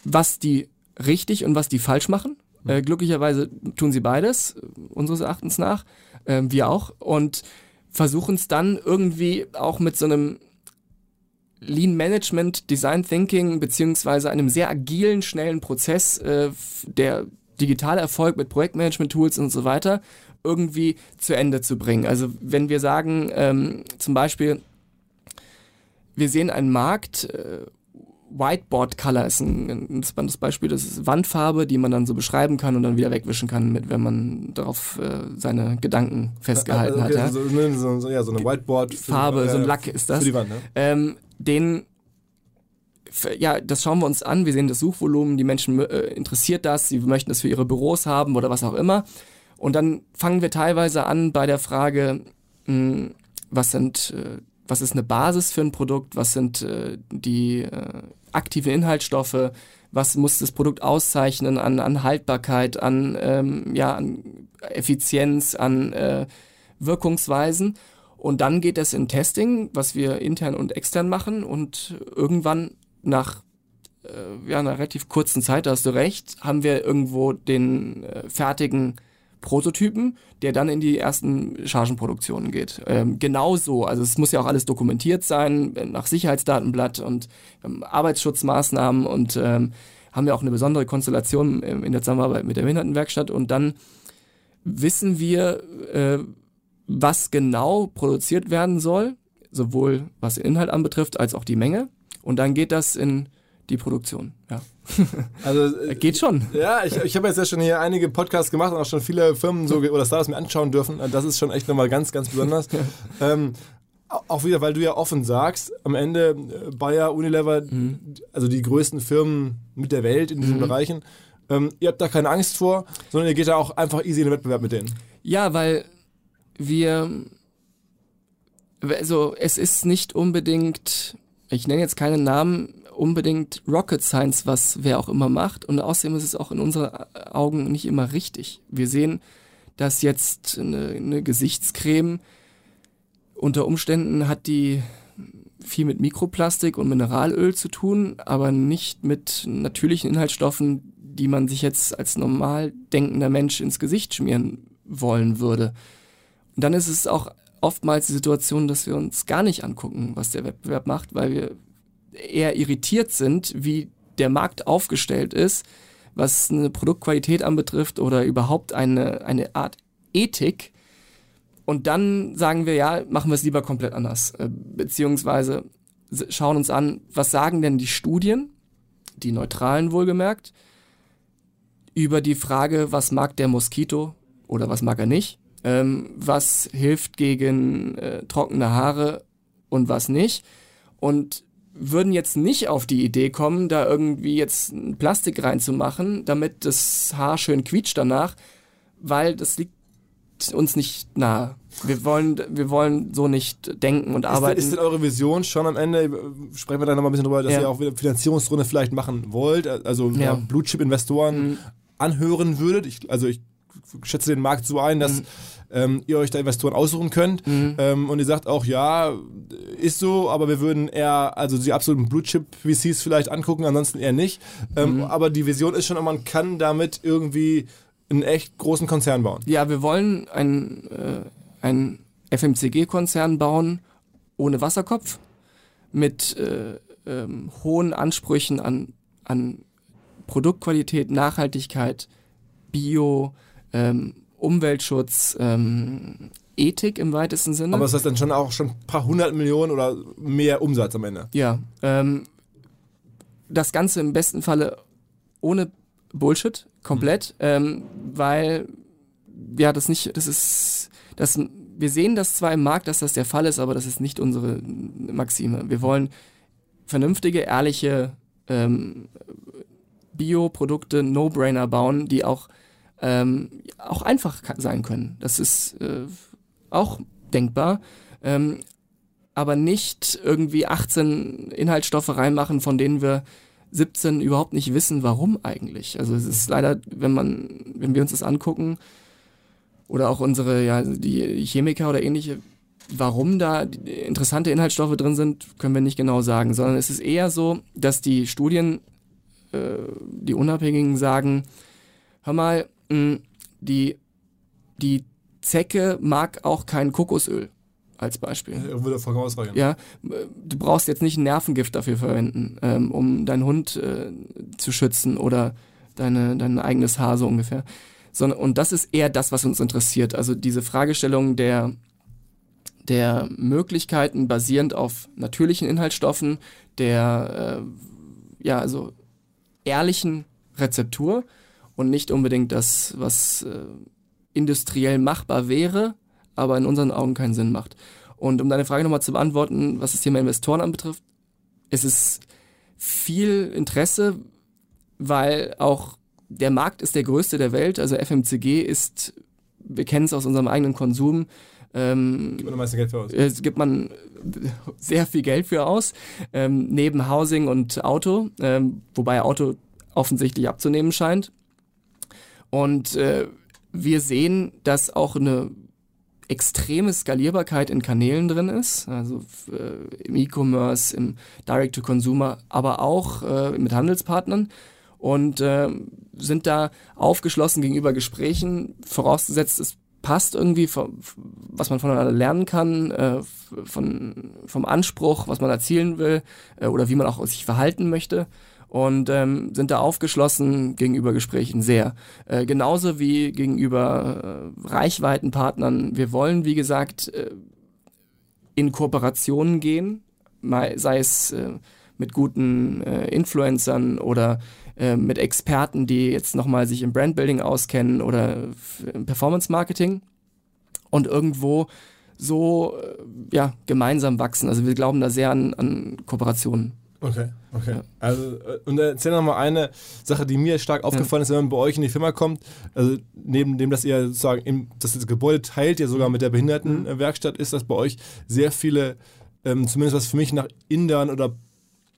Speaker 3: was die richtig und was die falsch machen. Äh, glücklicherweise tun sie beides, unseres Erachtens nach, äh, wir auch, und versuchen es dann irgendwie auch mit so einem Lean Management, Design Thinking beziehungsweise einem sehr agilen, schnellen Prozess, äh, der digitale Erfolg mit Projektmanagement-Tools und so weiter irgendwie zu Ende zu bringen. Also wenn wir sagen, ähm, zum Beispiel, wir sehen einen Markt, äh, Whiteboard Color ist ein, ein spannendes Beispiel. Das ist Wandfarbe, die man dann so beschreiben kann und dann wieder wegwischen kann, mit, wenn man darauf äh, seine Gedanken festgehalten also, okay, hat.
Speaker 1: Ja? So, so, ja, so eine Whiteboard.
Speaker 3: Farbe, äh, so ein Lack ist das.
Speaker 1: Für die Wand, ne?
Speaker 3: ähm, den ja, das schauen wir uns an. Wir sehen das Suchvolumen, die Menschen äh, interessiert das, sie möchten das für ihre Büros haben oder was auch immer. Und dann fangen wir teilweise an bei der Frage, mh, hm, was sind, äh, was ist eine Basis für ein Produkt, was sind äh, die äh, aktiven Inhaltsstoffe, was muss das Produkt auszeichnen an, an Haltbarkeit, an, ähm, ja, an Effizienz, an äh, Wirkungsweisen. Und dann geht es in Testing, was wir intern und extern machen. Und irgendwann nach äh, ja, einer relativ kurzen Zeit, da hast du recht, haben wir irgendwo den äh, fertigen Prototypen, der dann in die ersten Chargenproduktionen geht. Ähm, genauso, also es muss ja auch alles dokumentiert sein, äh, nach Sicherheitsdatenblatt und ähm, Arbeitsschutzmaßnahmen und ähm, haben wir auch eine besondere Konstellation ähm, in der Zusammenarbeit mit der Behindertenwerkstatt und dann wissen wir, äh, was genau produziert werden soll, sowohl was den Inhalt anbetrifft, als auch die Menge. Und dann geht das in die Produktion, ja. *laughs*
Speaker 1: Also
Speaker 3: äh, geht schon.
Speaker 1: Ja, ich, ich habe jetzt ja schon hier einige Podcasts gemacht und auch schon viele Firmen so oder Startups mir anschauen dürfen. Das ist schon echt nochmal ganz, ganz besonders. *laughs* ähm, auch wieder, weil du ja offen sagst, am Ende äh, Bayer, Unilever, mhm. also die größten Firmen mit der Welt in diesen mhm. Bereichen, ähm, ihr habt da keine Angst vor, sondern ihr geht da auch einfach easy in den Wettbewerb mit denen.
Speaker 3: Ja, weil wir, also es ist nicht unbedingt, ich nenne jetzt keinen Namen, unbedingt Rocket Science, was wer auch immer macht. Und außerdem ist es auch in unseren Augen nicht immer richtig. Wir sehen, dass jetzt eine, eine Gesichtscreme unter Umständen hat die viel mit Mikroplastik und Mineralöl zu tun, aber nicht mit natürlichen Inhaltsstoffen, die man sich jetzt als normal denkender Mensch ins Gesicht schmieren wollen würde. Und dann ist es auch oftmals die Situation, dass wir uns gar nicht angucken, was der Wettbewerb macht, weil wir eher irritiert sind, wie der Markt aufgestellt ist, was eine Produktqualität anbetrifft oder überhaupt eine, eine Art Ethik. Und dann sagen wir, ja, machen wir es lieber komplett anders. Äh, beziehungsweise schauen uns an, was sagen denn die Studien, die neutralen wohlgemerkt, über die Frage, was mag der Moskito oder was mag er nicht, ähm, was hilft gegen äh, trockene Haare und was nicht. Und würden jetzt nicht auf die Idee kommen, da irgendwie jetzt Plastik reinzumachen, damit das Haar schön quietscht danach, weil das liegt uns nicht nahe. Wir wollen, wir wollen so nicht denken und arbeiten.
Speaker 1: Ist, ist denn eure Vision schon am Ende, sprechen wir da nochmal ein bisschen drüber, dass ja. ihr auch wieder Finanzierungsrunde vielleicht machen wollt, also ja. Blue Chip Investoren mhm. anhören würdet? Ich, also ich schätze den Markt so ein, dass mhm ähm, ihr euch da Investoren aussuchen könnt. Mhm. Ähm, und ihr sagt auch, ja, ist so, aber wir würden eher, also die absoluten Blue Chip VCs vielleicht angucken, ansonsten eher nicht. Ähm, mhm. Aber die Vision ist schon, man kann damit irgendwie einen echt großen Konzern bauen.
Speaker 3: Ja, wir wollen einen, äh, einen FMCG-Konzern bauen ohne Wasserkopf mit äh, ähm, hohen Ansprüchen an, an Produktqualität, Nachhaltigkeit, Bio, ähm, Umweltschutz, ähm, Ethik im weitesten Sinne.
Speaker 1: Aber ist das dann schon auch schon ein paar hundert Millionen oder mehr Umsatz am Ende?
Speaker 3: Ja. Ähm, das Ganze im besten Falle ohne Bullshit, komplett, mhm. ähm, weil ja, das nicht, das ist, das, wir sehen das zwar im Markt, dass das der Fall ist, aber das ist nicht unsere Maxime. Wir wollen vernünftige, ehrliche ähm, Bioprodukte, No-Brainer bauen, die auch ähm, auch einfach sein können. Das ist äh, auch denkbar. Ähm, aber nicht irgendwie 18 Inhaltsstoffe reinmachen, von denen wir 17 überhaupt nicht wissen, warum eigentlich. Also es ist leider, wenn man, wenn wir uns das angucken, oder auch unsere, ja, die Chemiker oder ähnliche, warum da interessante Inhaltsstoffe drin sind, können wir nicht genau sagen, sondern es ist eher so, dass die Studien, äh, die Unabhängigen sagen, hör mal, die, die Zecke mag auch kein Kokosöl. als Beispiel.
Speaker 1: Würde vollkommen ausreichen.
Speaker 3: Ja, du brauchst jetzt nicht ein Nervengift dafür verwenden, ähm, um deinen Hund äh, zu schützen oder deine, dein eigenes Haar so ungefähr. Sondern, und das ist eher das, was uns interessiert. Also diese Fragestellung der, der Möglichkeiten basierend auf natürlichen Inhaltsstoffen, der äh, ja, also ehrlichen Rezeptur und nicht unbedingt das, was äh, industriell machbar wäre, aber in unseren Augen keinen Sinn macht. Und um deine Frage nochmal zu beantworten, was das Thema Investoren anbetrifft, es ist viel Interesse, weil auch der Markt ist der größte der Welt. Also FMCG ist, wir kennen es aus unserem eigenen Konsum.
Speaker 1: Ähm, gibt man am meisten Geld für aus?
Speaker 3: Es gibt man *laughs* sehr viel Geld für aus, ähm, neben Housing und Auto, ähm, wobei Auto offensichtlich abzunehmen scheint. Und äh, wir sehen, dass auch eine extreme Skalierbarkeit in Kanälen drin ist, also äh, im E-Commerce, im Direct-to-Consumer, aber auch äh, mit Handelspartnern. Und äh, sind da aufgeschlossen gegenüber Gesprächen, vorausgesetzt es passt irgendwie, was man voneinander lernen kann, äh, von, vom Anspruch, was man erzielen will äh, oder wie man auch sich verhalten möchte und ähm, sind da aufgeschlossen gegenüber Gesprächen sehr. Äh, genauso wie gegenüber äh, Reichweitenpartnern. Wir wollen, wie gesagt, äh, in Kooperationen gehen, sei es äh, mit guten äh, Influencern oder äh, mit Experten, die jetzt nochmal sich im Brandbuilding auskennen oder im Performance Marketing und irgendwo so ja, gemeinsam wachsen. Also wir glauben da sehr an, an Kooperationen.
Speaker 1: Okay, okay. Ja. Also, äh, und erzähl noch mal eine Sache, die mir stark aufgefallen ja. ist, wenn man bei euch in die Firma kommt. Also, neben dem, dass ihr sozusagen im, dass das Gebäude teilt, ja sogar mit der Behindertenwerkstatt, ist, dass bei euch sehr viele, ähm, zumindest was für mich nach Indern oder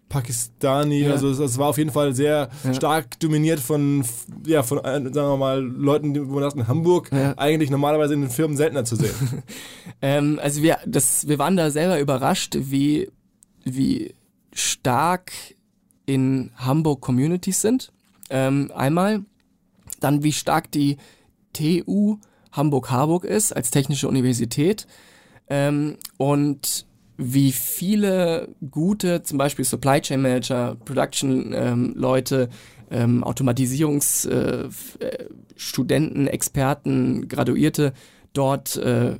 Speaker 1: Pakistani, ja. also es, war auf jeden Fall sehr ja. stark dominiert von, ja, von, äh, sagen wir mal, Leuten, die wohnen in Hamburg, ja. eigentlich normalerweise in den Firmen seltener zu sehen. *laughs*
Speaker 3: ähm, also wir, das, wir waren da selber überrascht, wie, wie stark in Hamburg Communities sind. Ähm, einmal, dann wie stark die TU Hamburg-Harburg ist als technische Universität ähm, und wie viele gute, zum Beispiel Supply Chain Manager, Production ähm, Leute, ähm, Automatisierungsstudenten, äh, Experten, Graduierte dort äh,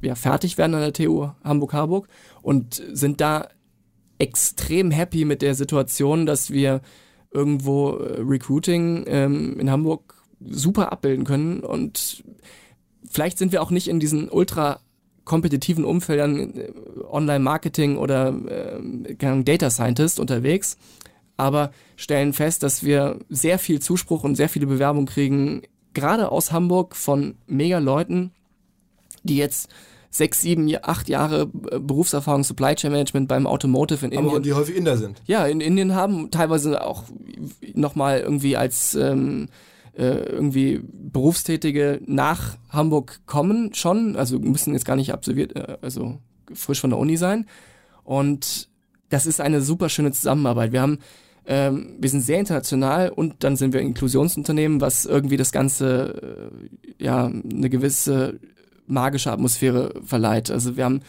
Speaker 3: ja, fertig werden an der TU Hamburg-Harburg und sind da extrem happy mit der Situation, dass wir irgendwo äh, Recruiting ähm, in Hamburg super abbilden können. Und vielleicht sind wir auch nicht in diesen ultra kompetitiven Umfeldern äh, Online-Marketing oder äh, Data Scientist unterwegs, aber stellen fest, dass wir sehr viel Zuspruch und sehr viele Bewerbungen kriegen, gerade aus Hamburg von mega Leuten, die jetzt sechs, sieben, acht Jahre äh, Berufserfahrung Supply Chain Management beim Automotive in Indien.
Speaker 1: Aber die häufig Inder sind.
Speaker 3: Ja, in Indien haben teilweise auch nochmal irgendwie als ähm, äh, irgendwie Berufstätige nach Hamburg kommen schon, also müssen jetzt gar nicht absolviert, äh, also frisch von der Uni sein. Und das ist eine super schöne Zusammenarbeit. Wir haben ähm, wir sind sehr international und dann sind wir Inklusionsunternehmen, was irgendwie das Ganze äh, ja eine gewisse magische Atmosphäre verleiht. Also wir haben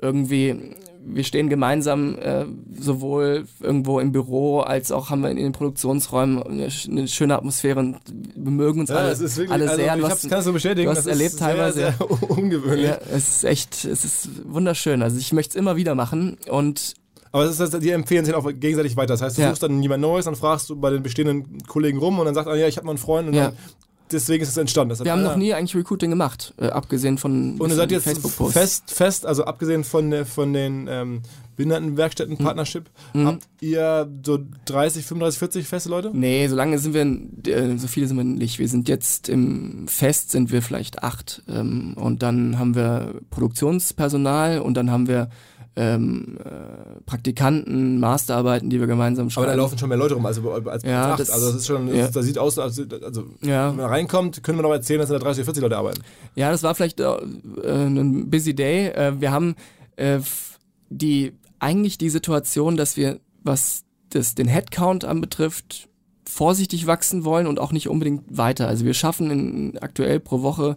Speaker 3: irgendwie, wir stehen gemeinsam äh, sowohl irgendwo im Büro als auch haben wir in den Produktionsräumen eine, eine schöne Atmosphäre und wir mögen uns ja, alle, wirklich, alle also sehr.
Speaker 1: Also, ich hast, kannst du bestätigen,
Speaker 3: du hast das erlebt teilweise.
Speaker 1: Sehr, sehr ungewöhnlich. Ja,
Speaker 3: es ist echt, es ist wunderschön. Also ich möchte es immer wieder machen und
Speaker 1: aber es ist, die empfehlen sich auch gegenseitig weiter. Das heißt, du ja. suchst dann jemand Neues, dann fragst du bei den bestehenden Kollegen rum und dann sagt er, ja, ich habe mal einen Freund und ja. dann deswegen ist es entstanden.
Speaker 3: wir haben noch nie eigentlich Recruiting gemacht, äh, abgesehen von
Speaker 1: Und ihr seid jetzt fest, fest, also abgesehen von, der, von den ähm, Behindertenwerkstätten-Partnership, mhm. habt ihr so 30, 35, 40 feste Leute?
Speaker 3: Nee, so lange sind wir, äh, so viele sind wir nicht. Wir sind jetzt im Fest sind wir vielleicht acht ähm, und dann haben wir Produktionspersonal und dann haben wir ähm, äh, Praktikanten, Masterarbeiten, die wir gemeinsam schreiben.
Speaker 1: Aber da laufen schon mehr Leute rum, also als
Speaker 3: ja,
Speaker 1: Also das ist schon, ja. das sieht aus, also, also ja. wenn man reinkommt, können wir noch erzählen, dass da 30 oder 40 Leute arbeiten.
Speaker 3: Ja, das war vielleicht äh, ein busy day. Äh, wir haben äh, die eigentlich die Situation, dass wir, was das, den Headcount anbetrifft, vorsichtig wachsen wollen und auch nicht unbedingt weiter. Also wir schaffen in, aktuell pro Woche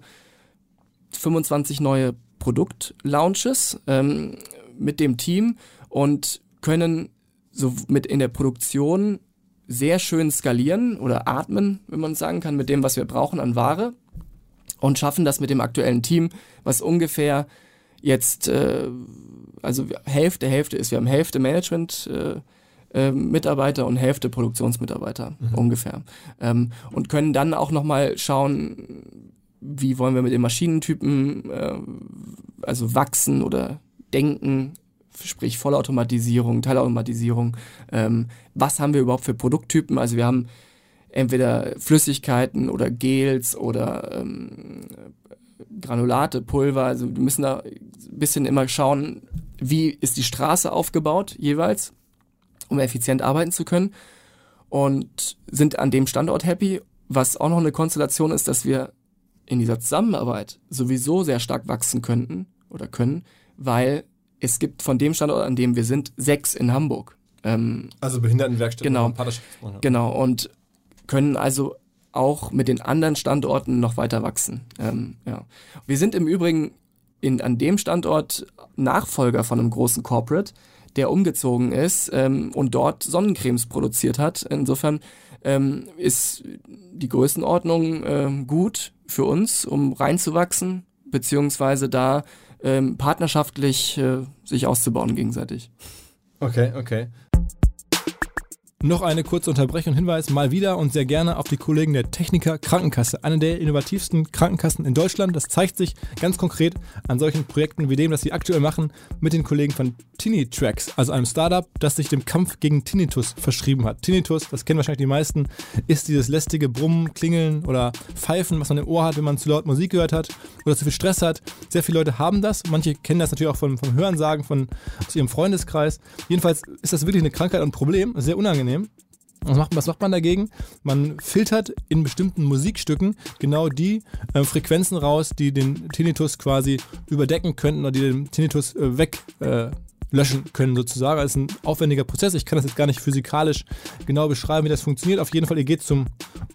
Speaker 3: 25 neue Produktlaunches ähm, mit dem Team und können so mit in der Produktion sehr schön skalieren oder atmen, wenn man sagen kann, mit dem, was wir brauchen an Ware und schaffen das mit dem aktuellen Team, was ungefähr jetzt, äh, also Hälfte, Hälfte ist. Wir haben Hälfte Management. Äh, äh, Mitarbeiter und Hälfte Produktionsmitarbeiter mhm. ungefähr. Ähm, und können dann auch nochmal schauen, wie wollen wir mit den Maschinentypen äh, also wachsen oder denken, sprich Vollautomatisierung, Teilautomatisierung. Ähm, was haben wir überhaupt für Produkttypen? Also wir haben entweder Flüssigkeiten oder Gels oder ähm, Granulate, Pulver. Also wir müssen da ein bisschen immer schauen, wie ist die Straße aufgebaut jeweils, um effizient arbeiten zu können. Und sind an dem Standort happy. Was auch noch eine Konstellation ist, dass wir in dieser Zusammenarbeit sowieso sehr stark wachsen könnten oder können, weil es gibt von dem Standort, an dem wir sind, sechs in Hamburg.
Speaker 1: Ähm, also Behindertenwerkstätten.
Speaker 3: Genau. Genau. Und können also auch mit den anderen Standorten noch weiter wachsen. Ähm, ja. Wir sind im Übrigen in, an dem Standort Nachfolger von einem großen Corporate, der umgezogen ist ähm, und dort Sonnencremes produziert hat. Insofern ähm, ist die Größenordnung äh, gut für uns, um reinzuwachsen, beziehungsweise da ähm, partnerschaftlich äh, sich auszubauen gegenseitig.
Speaker 1: Okay, okay. Noch eine kurze Unterbrechung und Hinweis mal wieder und sehr gerne auf die Kollegen der Techniker Krankenkasse, eine der innovativsten Krankenkassen in Deutschland. Das zeigt sich ganz konkret an solchen Projekten wie dem, das sie aktuell machen mit den Kollegen von Tinitrax, also einem Startup, das sich dem Kampf gegen Tinnitus verschrieben hat. Tinnitus, das kennen wahrscheinlich die meisten, ist dieses lästige Brummen, Klingeln oder Pfeifen, was man im Ohr hat, wenn man zu laut Musik gehört hat oder zu viel Stress hat. Sehr viele Leute haben das. Manche kennen das natürlich auch vom, vom Hörensagen von, aus ihrem Freundeskreis. Jedenfalls ist das wirklich eine Krankheit und ein Problem, sehr unangenehm unangenehm. Was macht, was macht, man dagegen? Man filtert in bestimmten Musikstücken genau die äh, Frequenzen raus, die den Tinnitus quasi überdecken könnten oder die den Tinnitus äh, weg, äh, löschen können sozusagen. Das ist ein aufwendiger Prozess. Ich kann das jetzt gar nicht physikalisch genau beschreiben, wie das funktioniert. Auf jeden Fall, ihr geht zum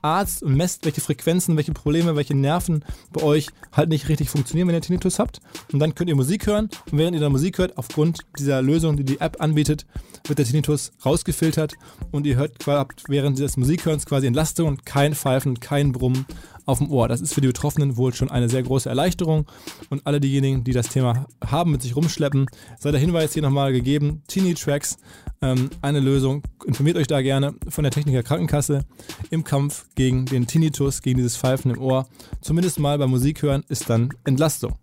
Speaker 1: Arzt und messt, welche Frequenzen, welche Probleme, welche Nerven bei euch halt nicht richtig funktionieren, wenn ihr Tinnitus habt. Und dann könnt ihr Musik hören. Und während ihr dann Musik hört, aufgrund dieser Lösung, die die App anbietet, wird der Tinnitus rausgefiltert und ihr hört habt während des Musikhörens quasi Entlastung und kein Pfeifen, kein Brummen auf dem Ohr. Das ist für die Betroffenen wohl schon eine sehr große Erleichterung. Und alle diejenigen, die das Thema haben, mit sich rumschleppen, sei der Hinweis hier nochmal gegeben. Teeny Tracks, ähm, eine Lösung. Informiert euch da gerne von der Techniker Krankenkasse im Kampf gegen den Tinnitus, gegen dieses Pfeifen im Ohr. Zumindest mal beim Musikhören ist dann Entlastung.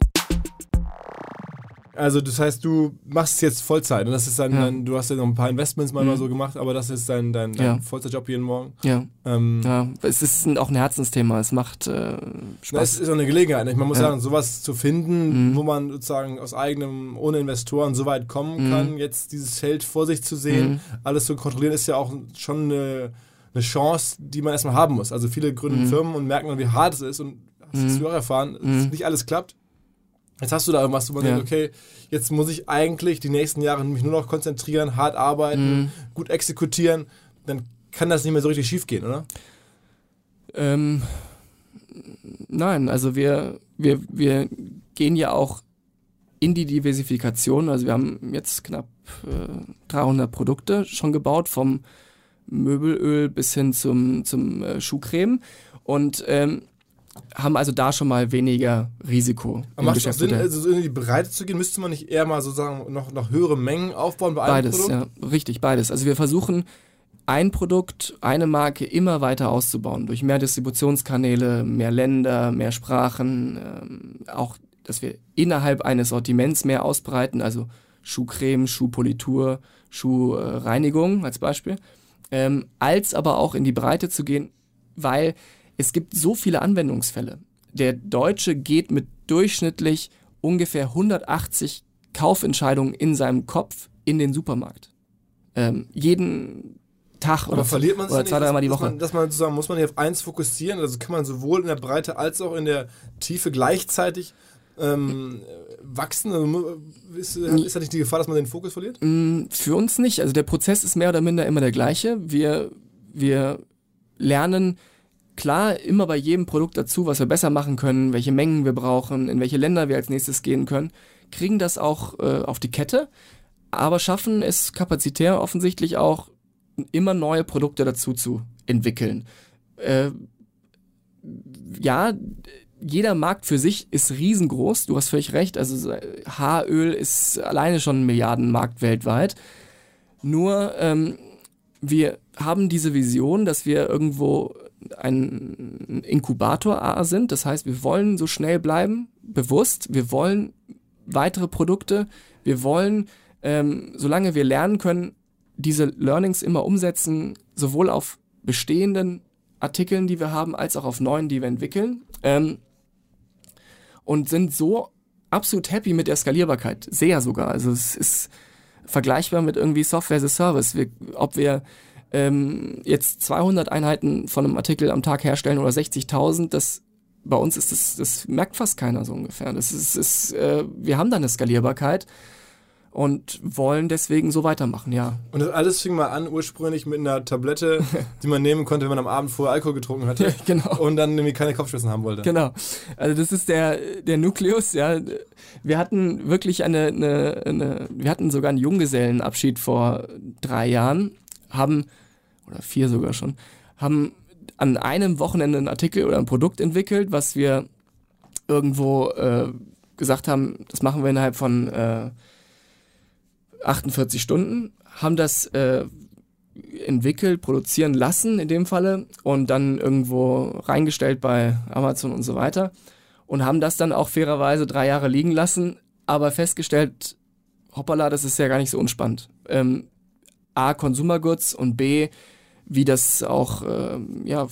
Speaker 1: Also das heißt, du machst es jetzt Vollzeit und das ist dann, ja. dein, du hast ja noch ein paar Investments mal, mhm. so gemacht, aber das ist dein, dein, dein ja. Vollzeitjob jeden Morgen.
Speaker 3: Ja. Ähm, ja, es ist auch ein Herzensthema, es macht äh, Spaß.
Speaker 1: Es ist auch eine Gelegenheit, nicht? man muss ja. sagen, sowas zu finden, mhm. wo man sozusagen aus eigenem, ohne Investoren so weit kommen mhm. kann, jetzt dieses Feld vor sich zu sehen, mhm. alles zu kontrollieren, ist ja auch schon eine, eine Chance, die man erstmal haben muss. Also viele gründen mhm. Firmen und merken dann, wie hart es ist und hast du auch erfahren, dass nicht alles klappt. Jetzt hast du da irgendwas, wo man ja. denkt, okay, jetzt muss ich eigentlich die nächsten Jahre mich nur noch konzentrieren, hart arbeiten, mhm. gut exekutieren, dann kann das nicht mehr so richtig schief gehen, oder?
Speaker 3: Ähm, nein, also wir, wir, wir gehen ja auch in die Diversifikation. Also wir haben jetzt knapp äh, 300 Produkte schon gebaut, vom Möbelöl bis hin zum, zum äh, Schuhcreme. Und ähm, haben also da schon mal weniger Risiko.
Speaker 1: Aber macht es Sinn, also in die Breite zu gehen, müsste man nicht eher mal sozusagen noch, noch höhere Mengen aufbauen bei
Speaker 3: einem beides, Produkt? Beides, ja, richtig, beides. Also wir versuchen ein Produkt, eine Marke immer weiter auszubauen durch mehr Distributionskanäle, mehr Länder, mehr Sprachen, ähm, auch, dass wir innerhalb eines Sortiments mehr ausbreiten, also Schuhcreme, Schuhpolitur, Schuhreinigung als Beispiel, ähm, als aber auch in die Breite zu gehen, weil es gibt so viele Anwendungsfälle. Der Deutsche geht mit durchschnittlich ungefähr 180 Kaufentscheidungen in seinem Kopf in den Supermarkt. Ähm, jeden Tag
Speaker 1: oder, verliert man oder zwei, dreimal die Woche. Dass man, dass man muss man hier auf eins fokussieren, also kann man sowohl in der Breite als auch in der Tiefe gleichzeitig ähm, wachsen? Also ist, ist da nicht die Gefahr, dass man den Fokus verliert?
Speaker 3: Mm, für uns nicht. Also der Prozess ist mehr oder minder immer der gleiche. Wir, wir lernen klar immer bei jedem Produkt dazu, was wir besser machen können, welche Mengen wir brauchen, in welche Länder wir als nächstes gehen können, kriegen das auch äh, auf die Kette, aber schaffen es kapazitär offensichtlich auch immer neue Produkte dazu zu entwickeln. Äh, ja, jeder Markt für sich ist riesengroß. Du hast völlig recht. Also Haaröl ist alleine schon ein Milliardenmarkt weltweit. Nur ähm, wir haben diese Vision, dass wir irgendwo ein Inkubator sind. Das heißt, wir wollen so schnell bleiben, bewusst. Wir wollen weitere Produkte. Wir wollen, ähm, solange wir lernen können, diese Learnings immer umsetzen, sowohl auf bestehenden Artikeln, die wir haben, als auch auf neuen, die wir entwickeln. Ähm, und sind so absolut happy mit der Skalierbarkeit. Sehr sogar. Also es ist vergleichbar mit irgendwie Software as a Service. Wir, ob wir ähm, jetzt 200 Einheiten von einem Artikel am Tag herstellen oder 60.000, das bei uns ist das, das merkt fast keiner so ungefähr. Das ist, ist äh, wir haben da eine Skalierbarkeit und wollen deswegen so weitermachen, ja.
Speaker 1: Und das alles fing mal an ursprünglich mit einer Tablette, *laughs* die man nehmen konnte, wenn man am Abend vorher Alkohol getrunken hatte. *laughs*
Speaker 3: genau.
Speaker 1: Und dann irgendwie keine Kopfschmerzen haben wollte.
Speaker 3: Genau. Also das ist der, der Nukleus, ja. Wir hatten wirklich eine, eine, eine wir hatten sogar einen Junggesellenabschied vor drei Jahren, haben, oder vier sogar schon, haben an einem Wochenende einen Artikel oder ein Produkt entwickelt, was wir irgendwo äh, gesagt haben, das machen wir innerhalb von äh, 48 Stunden, haben das äh, entwickelt, produzieren lassen in dem Falle und dann irgendwo reingestellt bei Amazon und so weiter und haben das dann auch fairerweise drei Jahre liegen lassen, aber festgestellt, hoppala, das ist ja gar nicht so unspannend. Ähm, A, Consumer Goods und B, wie das auch, äh, ja,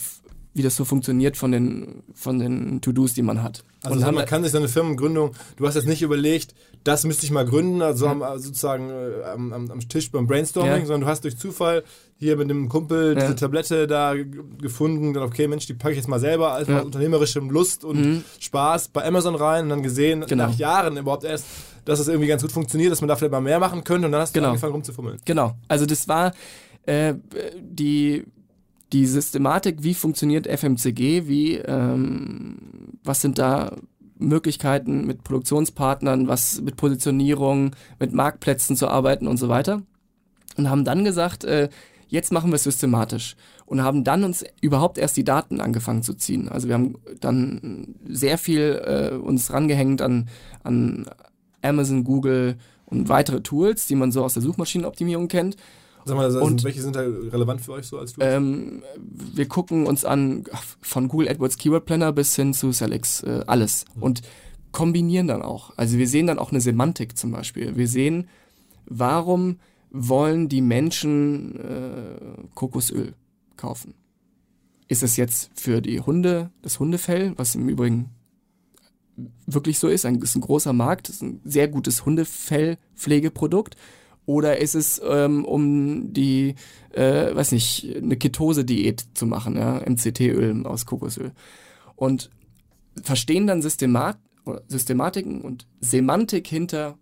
Speaker 3: wie das so funktioniert von den, von den To-Dos, die man hat.
Speaker 1: Also man kann sich seine Firmengründung, du hast jetzt nicht überlegt, das müsste ich mal gründen, also mhm. am, sozusagen äh, am, am, Tisch beim Brainstorming, ja. sondern du hast durch Zufall hier mit dem Kumpel ja. diese Tablette da gefunden, dann okay, Mensch, die packe ich jetzt mal selber als ja. unternehmerischem Lust und mhm. Spaß bei Amazon rein und dann gesehen, genau. nach Jahren überhaupt erst, dass es irgendwie ganz gut funktioniert, dass man da vielleicht mal mehr machen könnte und dann hast du
Speaker 3: genau.
Speaker 1: angefangen rumzufummeln.
Speaker 3: Genau, also das war äh, die die Systematik, wie funktioniert FMCG, wie, ähm, was sind da Möglichkeiten mit Produktionspartnern, was mit Positionierung, mit Marktplätzen zu arbeiten und so weiter. Und haben dann gesagt, äh, jetzt machen wir es systematisch und haben dann uns überhaupt erst die Daten angefangen zu ziehen. Also wir haben dann sehr viel äh, uns rangehängt an, an Amazon, Google und weitere Tools, die man so aus der Suchmaschinenoptimierung kennt
Speaker 1: Sag mal, also und, welche sind da relevant für euch so als
Speaker 3: Tools? Ähm, wir gucken uns an von Google AdWords Keyword Planner bis hin zu Selix, äh, alles. Mhm. Und kombinieren dann auch. Also wir sehen dann auch eine Semantik zum Beispiel. Wir sehen, warum wollen die Menschen äh, Kokosöl kaufen? Ist es jetzt für die Hunde, das Hundefell, was im Übrigen wirklich so ist, ein, ist ein großer Markt, ist ein sehr gutes Hundefellpflegeprodukt oder ist es, ähm, um die, äh, weiß nicht, eine Ketose-Diät zu machen, ja, MCT-Öl aus Kokosöl. Und verstehen dann Systemat Systematiken und Semantik hinter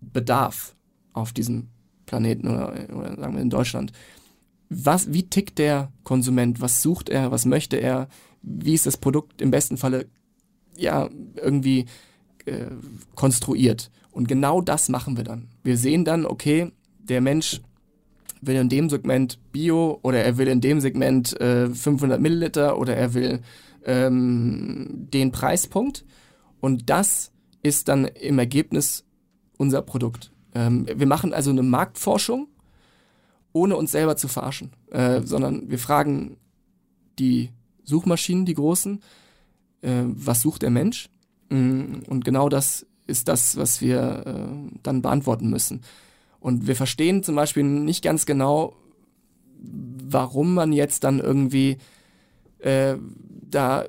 Speaker 3: Bedarf auf diesem Planeten oder, oder sagen wir in Deutschland. Was, wie tickt der Konsument? Was sucht er? Was möchte er? Wie ist das Produkt im besten Falle ja irgendwie äh, konstruiert? Und genau das machen wir dann. Wir sehen dann, okay, der Mensch will in dem Segment Bio oder er will in dem Segment äh, 500 Milliliter oder er will ähm, den Preispunkt. Und das ist dann im Ergebnis unser Produkt. Ähm, wir machen also eine Marktforschung, ohne uns selber zu verarschen, äh, sondern wir fragen die Suchmaschinen, die großen, äh, was sucht der Mensch? Mm, und genau das ist das, was wir äh, dann beantworten müssen. Und wir verstehen zum Beispiel nicht ganz genau, warum man jetzt dann irgendwie äh, da äh,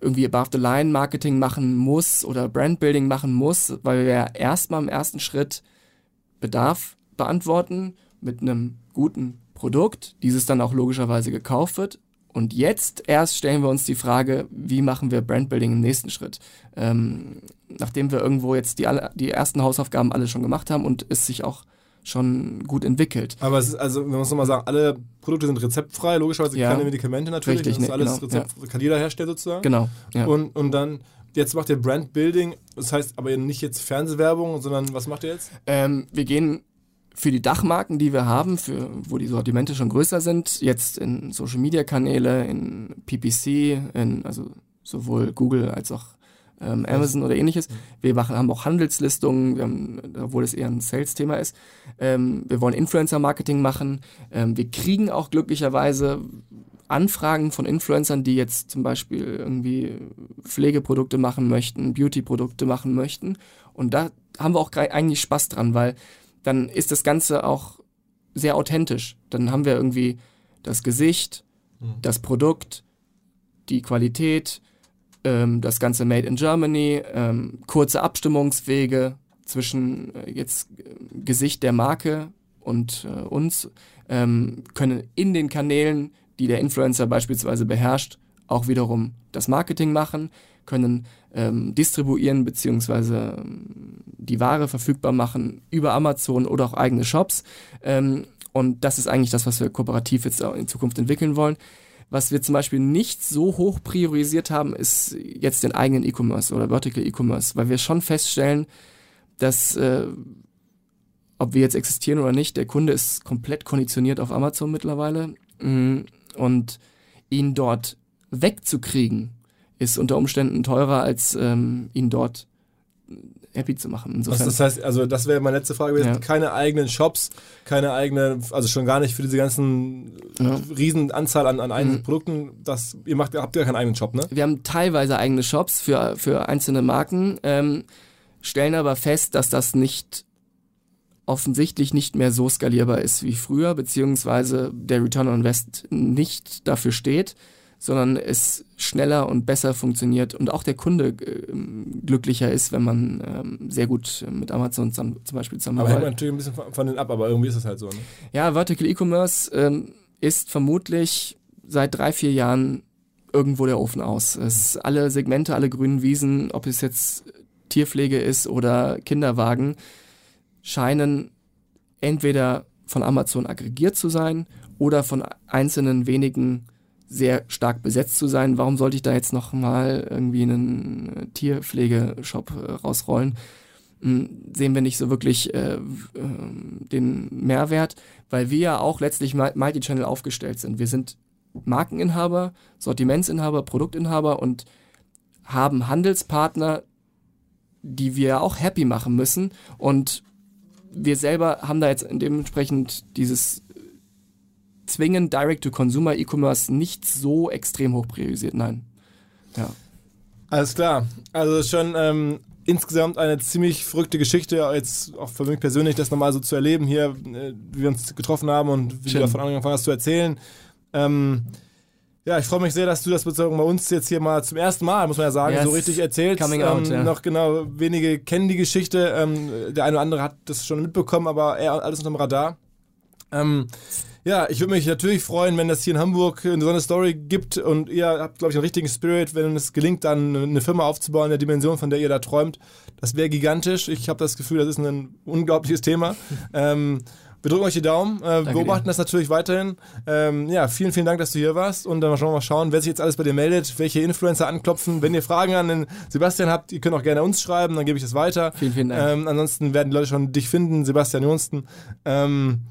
Speaker 3: irgendwie Above the Line Marketing machen muss oder Brandbuilding machen muss, weil wir erstmal im ersten Schritt Bedarf beantworten mit einem guten Produkt, dieses dann auch logischerweise gekauft wird und jetzt erst stellen wir uns die Frage, wie machen wir Brandbuilding im nächsten Schritt? Ähm, nachdem wir irgendwo jetzt die, alle, die ersten Hausaufgaben alle schon gemacht haben und es sich auch schon gut entwickelt.
Speaker 1: Aber es ist also, man muss nochmal sagen, alle Produkte sind rezeptfrei, logischerweise
Speaker 3: Ja.
Speaker 1: keine Medikamente natürlich.
Speaker 3: Richtig,
Speaker 1: das ist
Speaker 3: ne,
Speaker 1: alles
Speaker 3: genau,
Speaker 1: Rezept, kann jeder herstellen sozusagen.
Speaker 3: Genau. Ja.
Speaker 1: Und, und dann, jetzt macht ihr Brandbuilding, das heißt aber nicht jetzt Fernsehwerbung, sondern was macht ihr jetzt?
Speaker 3: Ähm, wir gehen für die Dachmarken, die wir haben, für, wo die Sortimente schon größer sind, jetzt in Social Media Kanäle, in PPC, in also sowohl Google als auch ähm, Amazon oder ähnliches. Wir machen, haben auch Handelslistungen, wir haben, obwohl es eher ein Sales-Thema ist. Ähm, wir wollen Influencer-Marketing machen. Ähm, wir kriegen auch glücklicherweise Anfragen von Influencern, die jetzt zum Beispiel irgendwie Pflegeprodukte machen möchten, Beauty-Produkte machen möchten. Und da haben wir auch eigentlich Spaß dran, weil dann ist das Ganze auch sehr authentisch. Dann haben wir irgendwie das Gesicht, das Produkt, die Qualität, ähm, das Ganze Made in Germany, ähm, kurze Abstimmungswege zwischen äh, jetzt äh, Gesicht der Marke und äh, uns, ähm, können in den Kanälen, die der Influencer beispielsweise beherrscht, auch wiederum das Marketing machen, können ähm, distribuieren beziehungsweise ähm, die Ware verfügbar machen über Amazon oder auch eigene Shops. Ähm, und das ist eigentlich das, was wir kooperativ jetzt in Zukunft entwickeln wollen. Was wir zum Beispiel nicht so hoch priorisiert haben, ist jetzt den eigenen E-Commerce oder Vertical E-Commerce, weil wir schon feststellen, dass äh, ob wir jetzt existieren oder nicht, der Kunde ist komplett konditioniert auf Amazon mittlerweile Mm, und ihn dort wegzukriegen ist unter Umständen teurer als ähm, ihn dort happy zu machen. Insofern,
Speaker 1: das heißt, also das wäre meine letzte Frage gewesen,
Speaker 3: Ja.
Speaker 1: keine eigenen Shops, keine eigene, also schon gar nicht für diese ganzen
Speaker 3: Ja.
Speaker 1: riesen Anzahl an, an eigenen
Speaker 3: Mhm.
Speaker 1: Produkten, das, ihr macht, habt ja keinen eigenen Shop, ne?
Speaker 3: Wir haben teilweise eigene Shops für, für einzelne Marken, ähm, stellen aber fest, dass das nicht offensichtlich nicht mehr so skalierbar ist wie früher, beziehungsweise der Return on Invest nicht dafür steht, sondern es schneller und besser funktioniert und auch der Kunde ähm, glücklicher ist, wenn man ähm, sehr gut mit Amazon zum Beispiel
Speaker 1: Aber hängt
Speaker 3: zusammenarbeitet.
Speaker 1: natürlich ein bisschen von, denen ab, aber irgendwie ist es halt so, ne?
Speaker 3: Ja, Vertical E-Commerce ähm, ist vermutlich seit drei, vier Jahren irgendwo der Ofen aus. Es alle Segmente, alle grünen Wiesen, ob es jetzt Tierpflege ist oder Kinderwagen, scheinen entweder von Amazon aggregiert zu sein oder von einzelnen wenigen sehr stark besetzt zu sein. Warum sollte ich da jetzt noch mal irgendwie einen äh, Tierpflegeshop äh, rausrollen? Hm, Sehen wir nicht so wirklich äh, äh, den Mehrwert, weil wir ja auch letztlich mul- Multi-Channel aufgestellt sind. Wir sind Markeninhaber, Sortimentsinhaber, Produktinhaber und haben Handelspartner, die wir auch happy machen müssen. Und wir selber haben da jetzt dementsprechend dieses zwingend Direct-to-Consumer E-Commerce nicht so extrem hoch priorisiert. Nein. Ja.
Speaker 1: Alles klar. Also schon ähm, insgesamt eine ziemlich verrückte Geschichte, jetzt auch für mich persönlich, das nochmal so zu erleben hier, äh, wie wir uns getroffen haben und wie
Speaker 3: Schön.
Speaker 1: du davon angefangen hast zu erzählen. Ähm, ja, ich freue mich sehr, dass du das bei uns jetzt hier mal zum ersten Mal, muss man ja sagen,
Speaker 3: Yes.
Speaker 1: so richtig erzählst.
Speaker 3: Coming out,
Speaker 1: ähm,
Speaker 3: ja.
Speaker 1: Noch genau, wenige kennen die Geschichte. Ähm, der eine oder andere hat das schon mitbekommen, aber eher alles unterm Radar. Ähm, ja, ich würde mich natürlich freuen, wenn das hier in Hamburg eine so eine Story gibt und ihr habt, glaube ich, einen richtigen Spirit, wenn es gelingt, dann eine Firma aufzubauen in der Dimension, von der ihr da träumt. Das wäre gigantisch. Ich habe das Gefühl, das ist ein unglaubliches Thema. ähm, wir drücken euch die Daumen, äh, beobachten
Speaker 3: dir.
Speaker 1: das natürlich weiterhin. Ähm, ja, vielen, vielen Dank, dass du hier warst und dann schauen wir mal schauen, wer sich jetzt alles bei dir meldet, welche Influencer anklopfen. Wenn ihr Fragen an den Sebastian habt, ihr könnt auch gerne uns schreiben, dann gebe ich das weiter.
Speaker 3: Vielen, vielen Dank.
Speaker 1: Ähm, ansonsten werden die Leute schon dich finden, Sebastian Johnston. Ähm,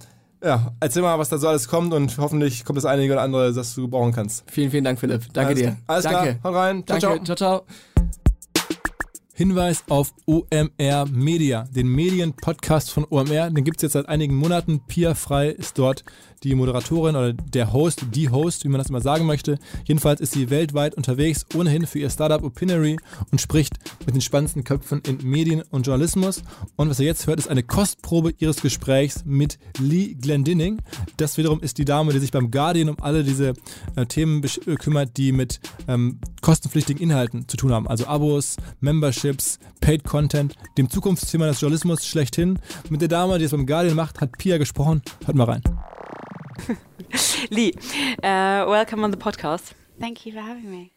Speaker 1: ja, erzähl mal, was da so alles kommt und hoffentlich kommt das einige oder andere, das du gebrauchen kannst.
Speaker 3: Vielen, vielen Dank, Philipp. Danke
Speaker 1: alles,
Speaker 3: dir.
Speaker 1: Alles
Speaker 3: Danke.
Speaker 1: klar, hau rein. Ciao,
Speaker 3: Danke.
Speaker 1: ciao.
Speaker 3: ciao, ciao.
Speaker 1: Hinweis auf OMR Media, den Medienpodcast von OMR. Den gibt es jetzt seit einigen Monaten. Pia Frei ist dort die Moderatorin oder der Host, die Host, wie man das immer sagen möchte. Jedenfalls ist sie weltweit unterwegs, ohnehin für ihr Startup Opinory und spricht mit den spannendsten Köpfen in Medien und Journalismus. Und was ihr jetzt hört, ist eine Kostprobe ihres Gesprächs mit Lee Glendinning. Das wiederum ist die Dame, die sich beim Guardian um alle diese äh, Themen äh, kümmert, die mit ähm, kostenpflichtigen Inhalten zu tun haben. Also Abos, Memberships, Paid Content, dem Zukunftsthema des Journalismus schlechthin. Mit der Dame, die es beim Guardian macht, hat Pia gesprochen. Hört mal rein.
Speaker 4: Lee, uh, welcome on the podcast.
Speaker 5: Thank you for having me.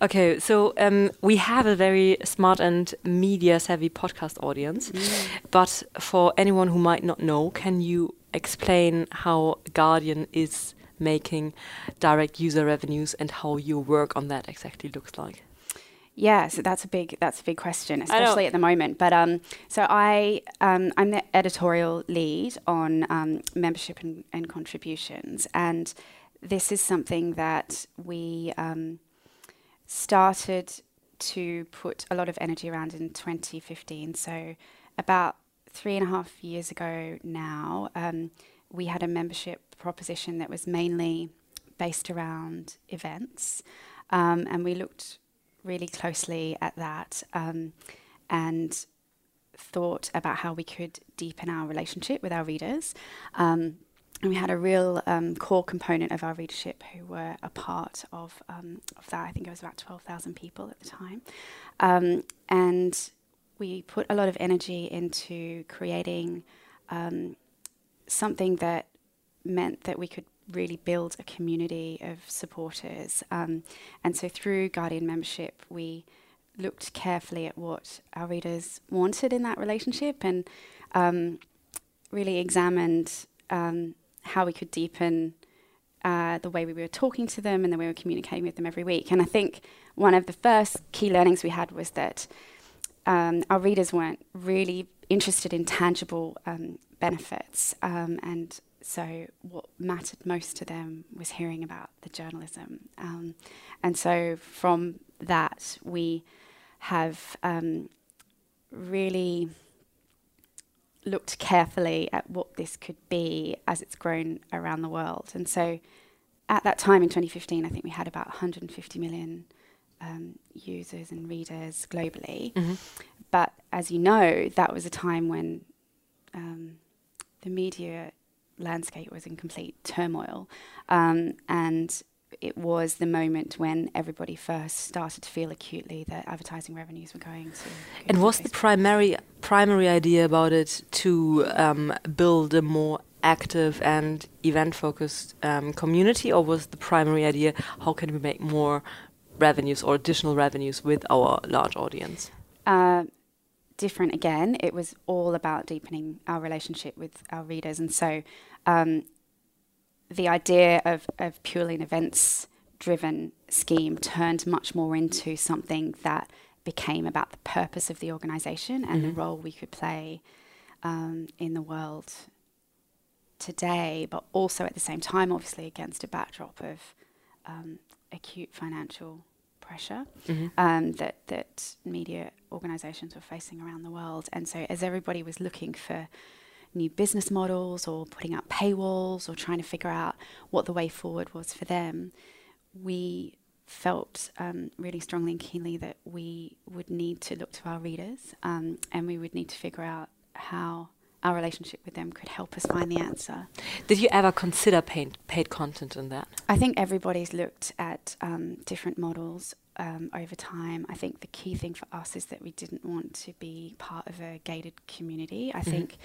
Speaker 4: Okay, so um, we have a very smart and media savvy podcast audience,
Speaker 5: Mm.
Speaker 4: but for anyone who might not know, can you explain how Guardian is making direct user revenues and how your work on that exactly looks like?
Speaker 5: Yeah, so that's a big that's a big question, especially at the moment. But um, so I um, I'm the editorial lead on um, membership and, and contributions, and this is something that we um, started to put a lot of energy around in 2015. So about three and a half years ago now, um, we had a membership proposition that was mainly based around events, um, and we looked really closely at that um, and thought about how we could deepen our relationship with our readers. Um, and we had a real um, core component of our readership who were a part of, um, of that. I think it was about 12,000 people at the time. Um, and we put a lot of energy into creating um, something that meant that we could really build a community of supporters. Um, and so through Guardian membership, we looked carefully at what our readers wanted in that relationship and um, really examined um, how we could deepen uh, the way we were talking to them and the way we were communicating with them every week. And I think one of the first key learnings we had was that um, our readers weren't really interested in tangible um, benefits. Um, and so what mattered most to them was hearing about the journalism. Um, and so from that, we have um, really looked carefully at what this could be as it's grown around the world. And so at that time in 2015, I think we had about 150 million um, users and readers globally. But as you know, that was a time when um, the media landscape was in complete turmoil. Um, and it was the moment when everybody first started to feel acutely that advertising revenues were going to.
Speaker 4: And was the primary primary idea about it to um, build a more active and event focused um, community, or was the primary idea how can we make more revenues or additional revenues with our large audience?
Speaker 5: uh, different again. It was all about deepening our relationship with our readers, and so um, the idea of, of purely an events driven scheme turned much more into something that became about the purpose of the organization and the role we could play um, in the world today, but also at the same time, obviously, against a backdrop of um, acute financial pressure um, that that media organisations were facing around the world. And so, as everybody was looking for new business models or putting up paywalls or trying to figure out what the way forward was for them, we felt um, really strongly and keenly that we would need to look to our readers um, and we would need to figure out how our relationship with them could help us find the answer.
Speaker 4: Did you ever consider paid, paid content in that?
Speaker 5: I think everybody's looked at um, different models um, over time. I think the key thing for us is that we didn't want to be part of a gated community. I think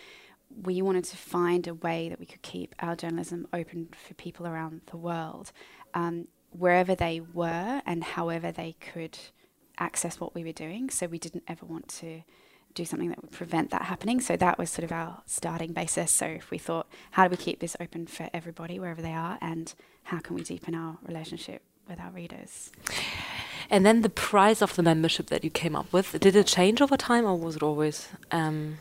Speaker 5: we wanted to find a way that we could keep our journalism open for people around the world, um, wherever they were and however they could access what we were doing. So we didn't ever want to do something that would prevent that happening. So that was sort of our starting basis. So if we thought, how do we keep this open for everybody wherever they are, and how can we deepen our relationship with our readers?
Speaker 4: And then the price of the membership that you came up with, did it change over time or was it always. Um,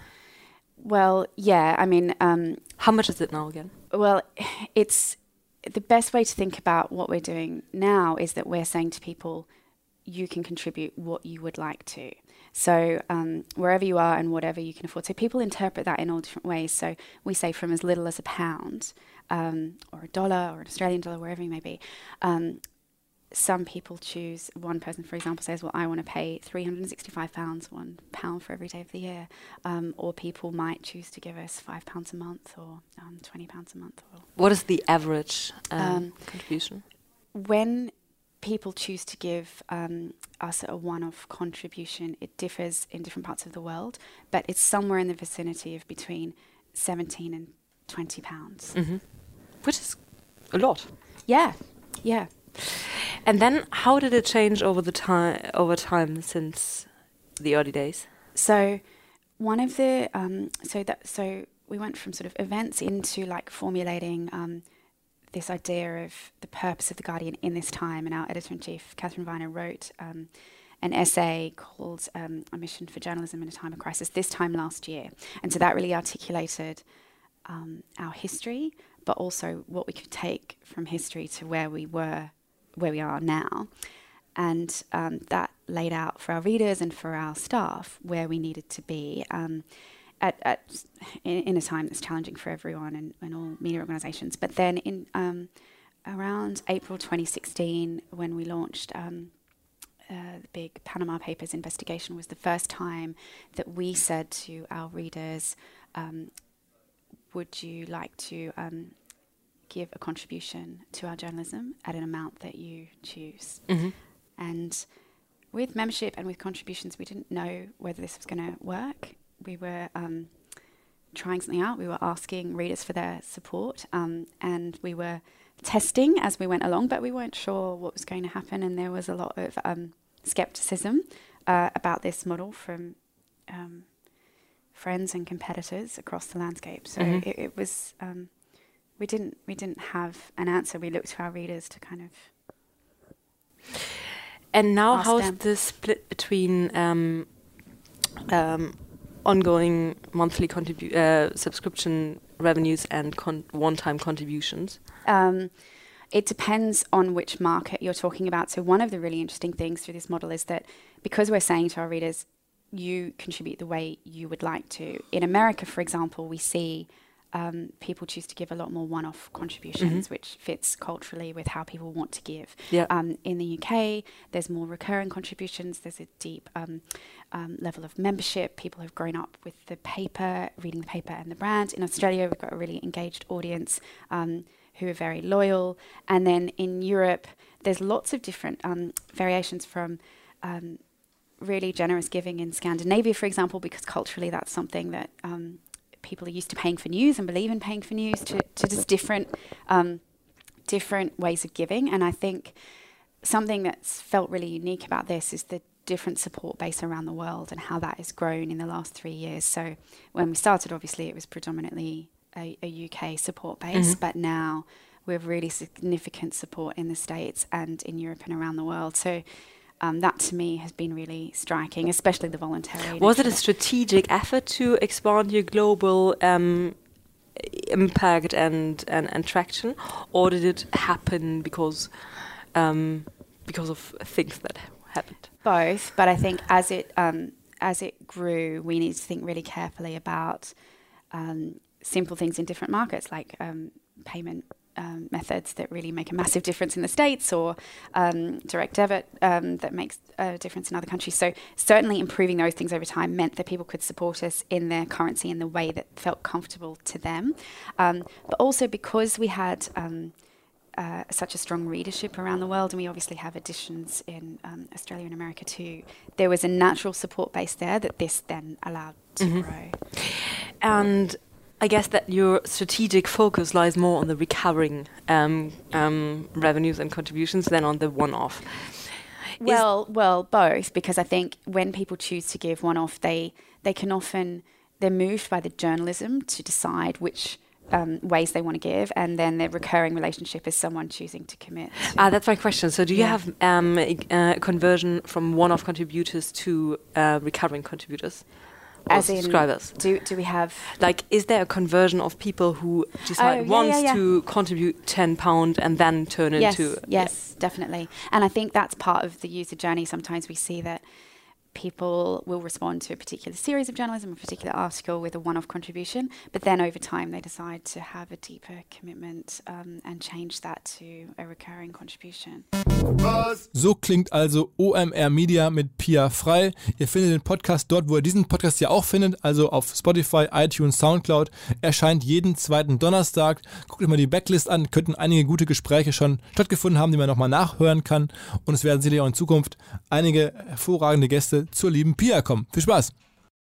Speaker 5: Well, yeah, I mean, um,
Speaker 4: how much is it now again?
Speaker 5: well, *sighs* it's the best way to think about what we're doing now is that we're saying to people, you can contribute what you would like to. So um, wherever you are and whatever you can afford. So people interpret that in all different ways. So we say from as little as a pound um, or a dollar or an Australian dollar, wherever you may be. Um, some people choose. One person, for example, says, "Well, I want to pay three hundred and sixty-five pounds, one pound for every day of the year." Um, or people might choose to give us five pounds a month or um, twenty pounds a month. Or
Speaker 4: What is the average um,
Speaker 5: Um,
Speaker 4: contribution?
Speaker 5: when people choose to give um, us a one-off contribution, it differs in different parts of the world, but it's somewhere in the vicinity of between seventeen and twenty pounds.
Speaker 4: hmm Which is a lot.
Speaker 5: Yeah, yeah.
Speaker 4: And then, how did it change over the time over time since the early days?
Speaker 5: So, one of the um, so that so we went from sort of events into like formulating um, this idea of the purpose of the Guardian in this time, and our editor in chief Catherine Viner wrote. Um, an essay called um, A Mission for Journalism in a Time of Crisis this time last year. And so that really articulated um, our history, but also what we could take from history to where we were, where we are now. And um, that laid out for our readers and for our staff where we needed to be um, at, at in, in, a time that's challenging for everyone and, and all media organisations. But then in um, around April 2016, when we launched um, uh, the big Panama Papers investigation was the first time that we said to our readers, um, Would you like to um, give a contribution to our journalism at an amount that you choose? Mm-hmm. And with membership and with contributions, we didn't know whether this was going to work. We were um, trying something out, we were asking readers for their support, um, and we were testing as we went along, but we weren't sure what was going to happen, and there was a lot of um, skepticism uh, about this model from um, friends and competitors across the landscape. So mm-hmm. it, it, was um, we didn't we didn't have an answer. We looked to our readers to kind of.
Speaker 4: And now, how's them. the split between um, um ongoing monthly contribu- uh, subscription revenues and con- one-time contributions?
Speaker 5: Um, it depends on which market you're talking about. So, one of the really interesting things through this model is that because we're saying to our readers, you contribute the way you would like to. In America, for example, we see um, people choose to give a lot more one off contributions, mm-hmm. which fits culturally with how people want to give.
Speaker 4: Yep.
Speaker 5: Um, in the UK, there's more recurring contributions, there's a deep um, um, level of membership. People have grown up with the paper, reading the paper and the brand. In Australia, we've got a really engaged audience. Um, who are very loyal. And then in Europe, there's lots of different um, variations from um, really generous giving in Scandinavia, for example, because culturally that's something that um, people are used to paying for news and believe in paying for news, to, to just different um, different ways of giving. And I think something that's felt really unique about this is the different support base around the world and how that has grown in the last three years. So when we started, obviously, it was predominantly a, a UK support base, mm-hmm. but now we have really significant support in the States and in Europe and around the world. So um, that to me has been really striking, especially the voluntary.
Speaker 4: Was it a strategic effort to expand your global um, impact and, and, and traction, or did it happen because um, because of things that happened?
Speaker 5: Both, but I think as it um, as it grew, we need to think really carefully about um, simple things in different markets, like um, payment um, methods that really make a massive difference in the States or um, direct debit um, that makes a difference in other countries. So, certainly improving those things over time meant that people could support us in their currency in the way that felt comfortable to them. Um, but also because we had um, uh, such a strong readership around the world, and we obviously have editions in um, Australia and America too. There was a natural support base there that this then allowed to mm-hmm. grow.
Speaker 4: And I guess that your strategic focus lies more on the recurring um, um, revenues and contributions than on the one-off.
Speaker 5: Well, Is well, both because I think when people choose to give one-off, they they can often they're moved by the journalism to decide which um, ways they want to give, and then their recurring relationship is someone choosing to commit. To
Speaker 4: ah, that's my question. So, do you yeah. have um, a, a, conversion from one-off contributors to uh, recurring contributors? As in subscribers?
Speaker 5: Do do we have
Speaker 4: like is there a conversion of people who decide oh, yeah, wants yeah, yeah. to contribute ten pound and then turn
Speaker 5: yes,
Speaker 4: into
Speaker 5: yes definitely and I think that's part of the user journey. Sometimes we see that people will respond to a particular series of journalism, a particular article with a one off contribution, but then over time they decide to have a deeper commitment um, and change that to a recurring contribution.
Speaker 1: So klingt also OMR Media mit Pia Frei. Ihr findet den Podcast dort, wo ihr diesen Podcast ja auch findet, also auf Spotify, iTunes, Soundcloud. Erscheint jeden zweiten Donnerstag. Guckt euch mal die Backlist an, könnten einige gute Gespräche schon stattgefunden haben, die man nochmal nachhören kann. Und es werden sicherlich auch in Zukunft einige hervorragende Gäste zur lieben Pia kommen. Viel Spaß!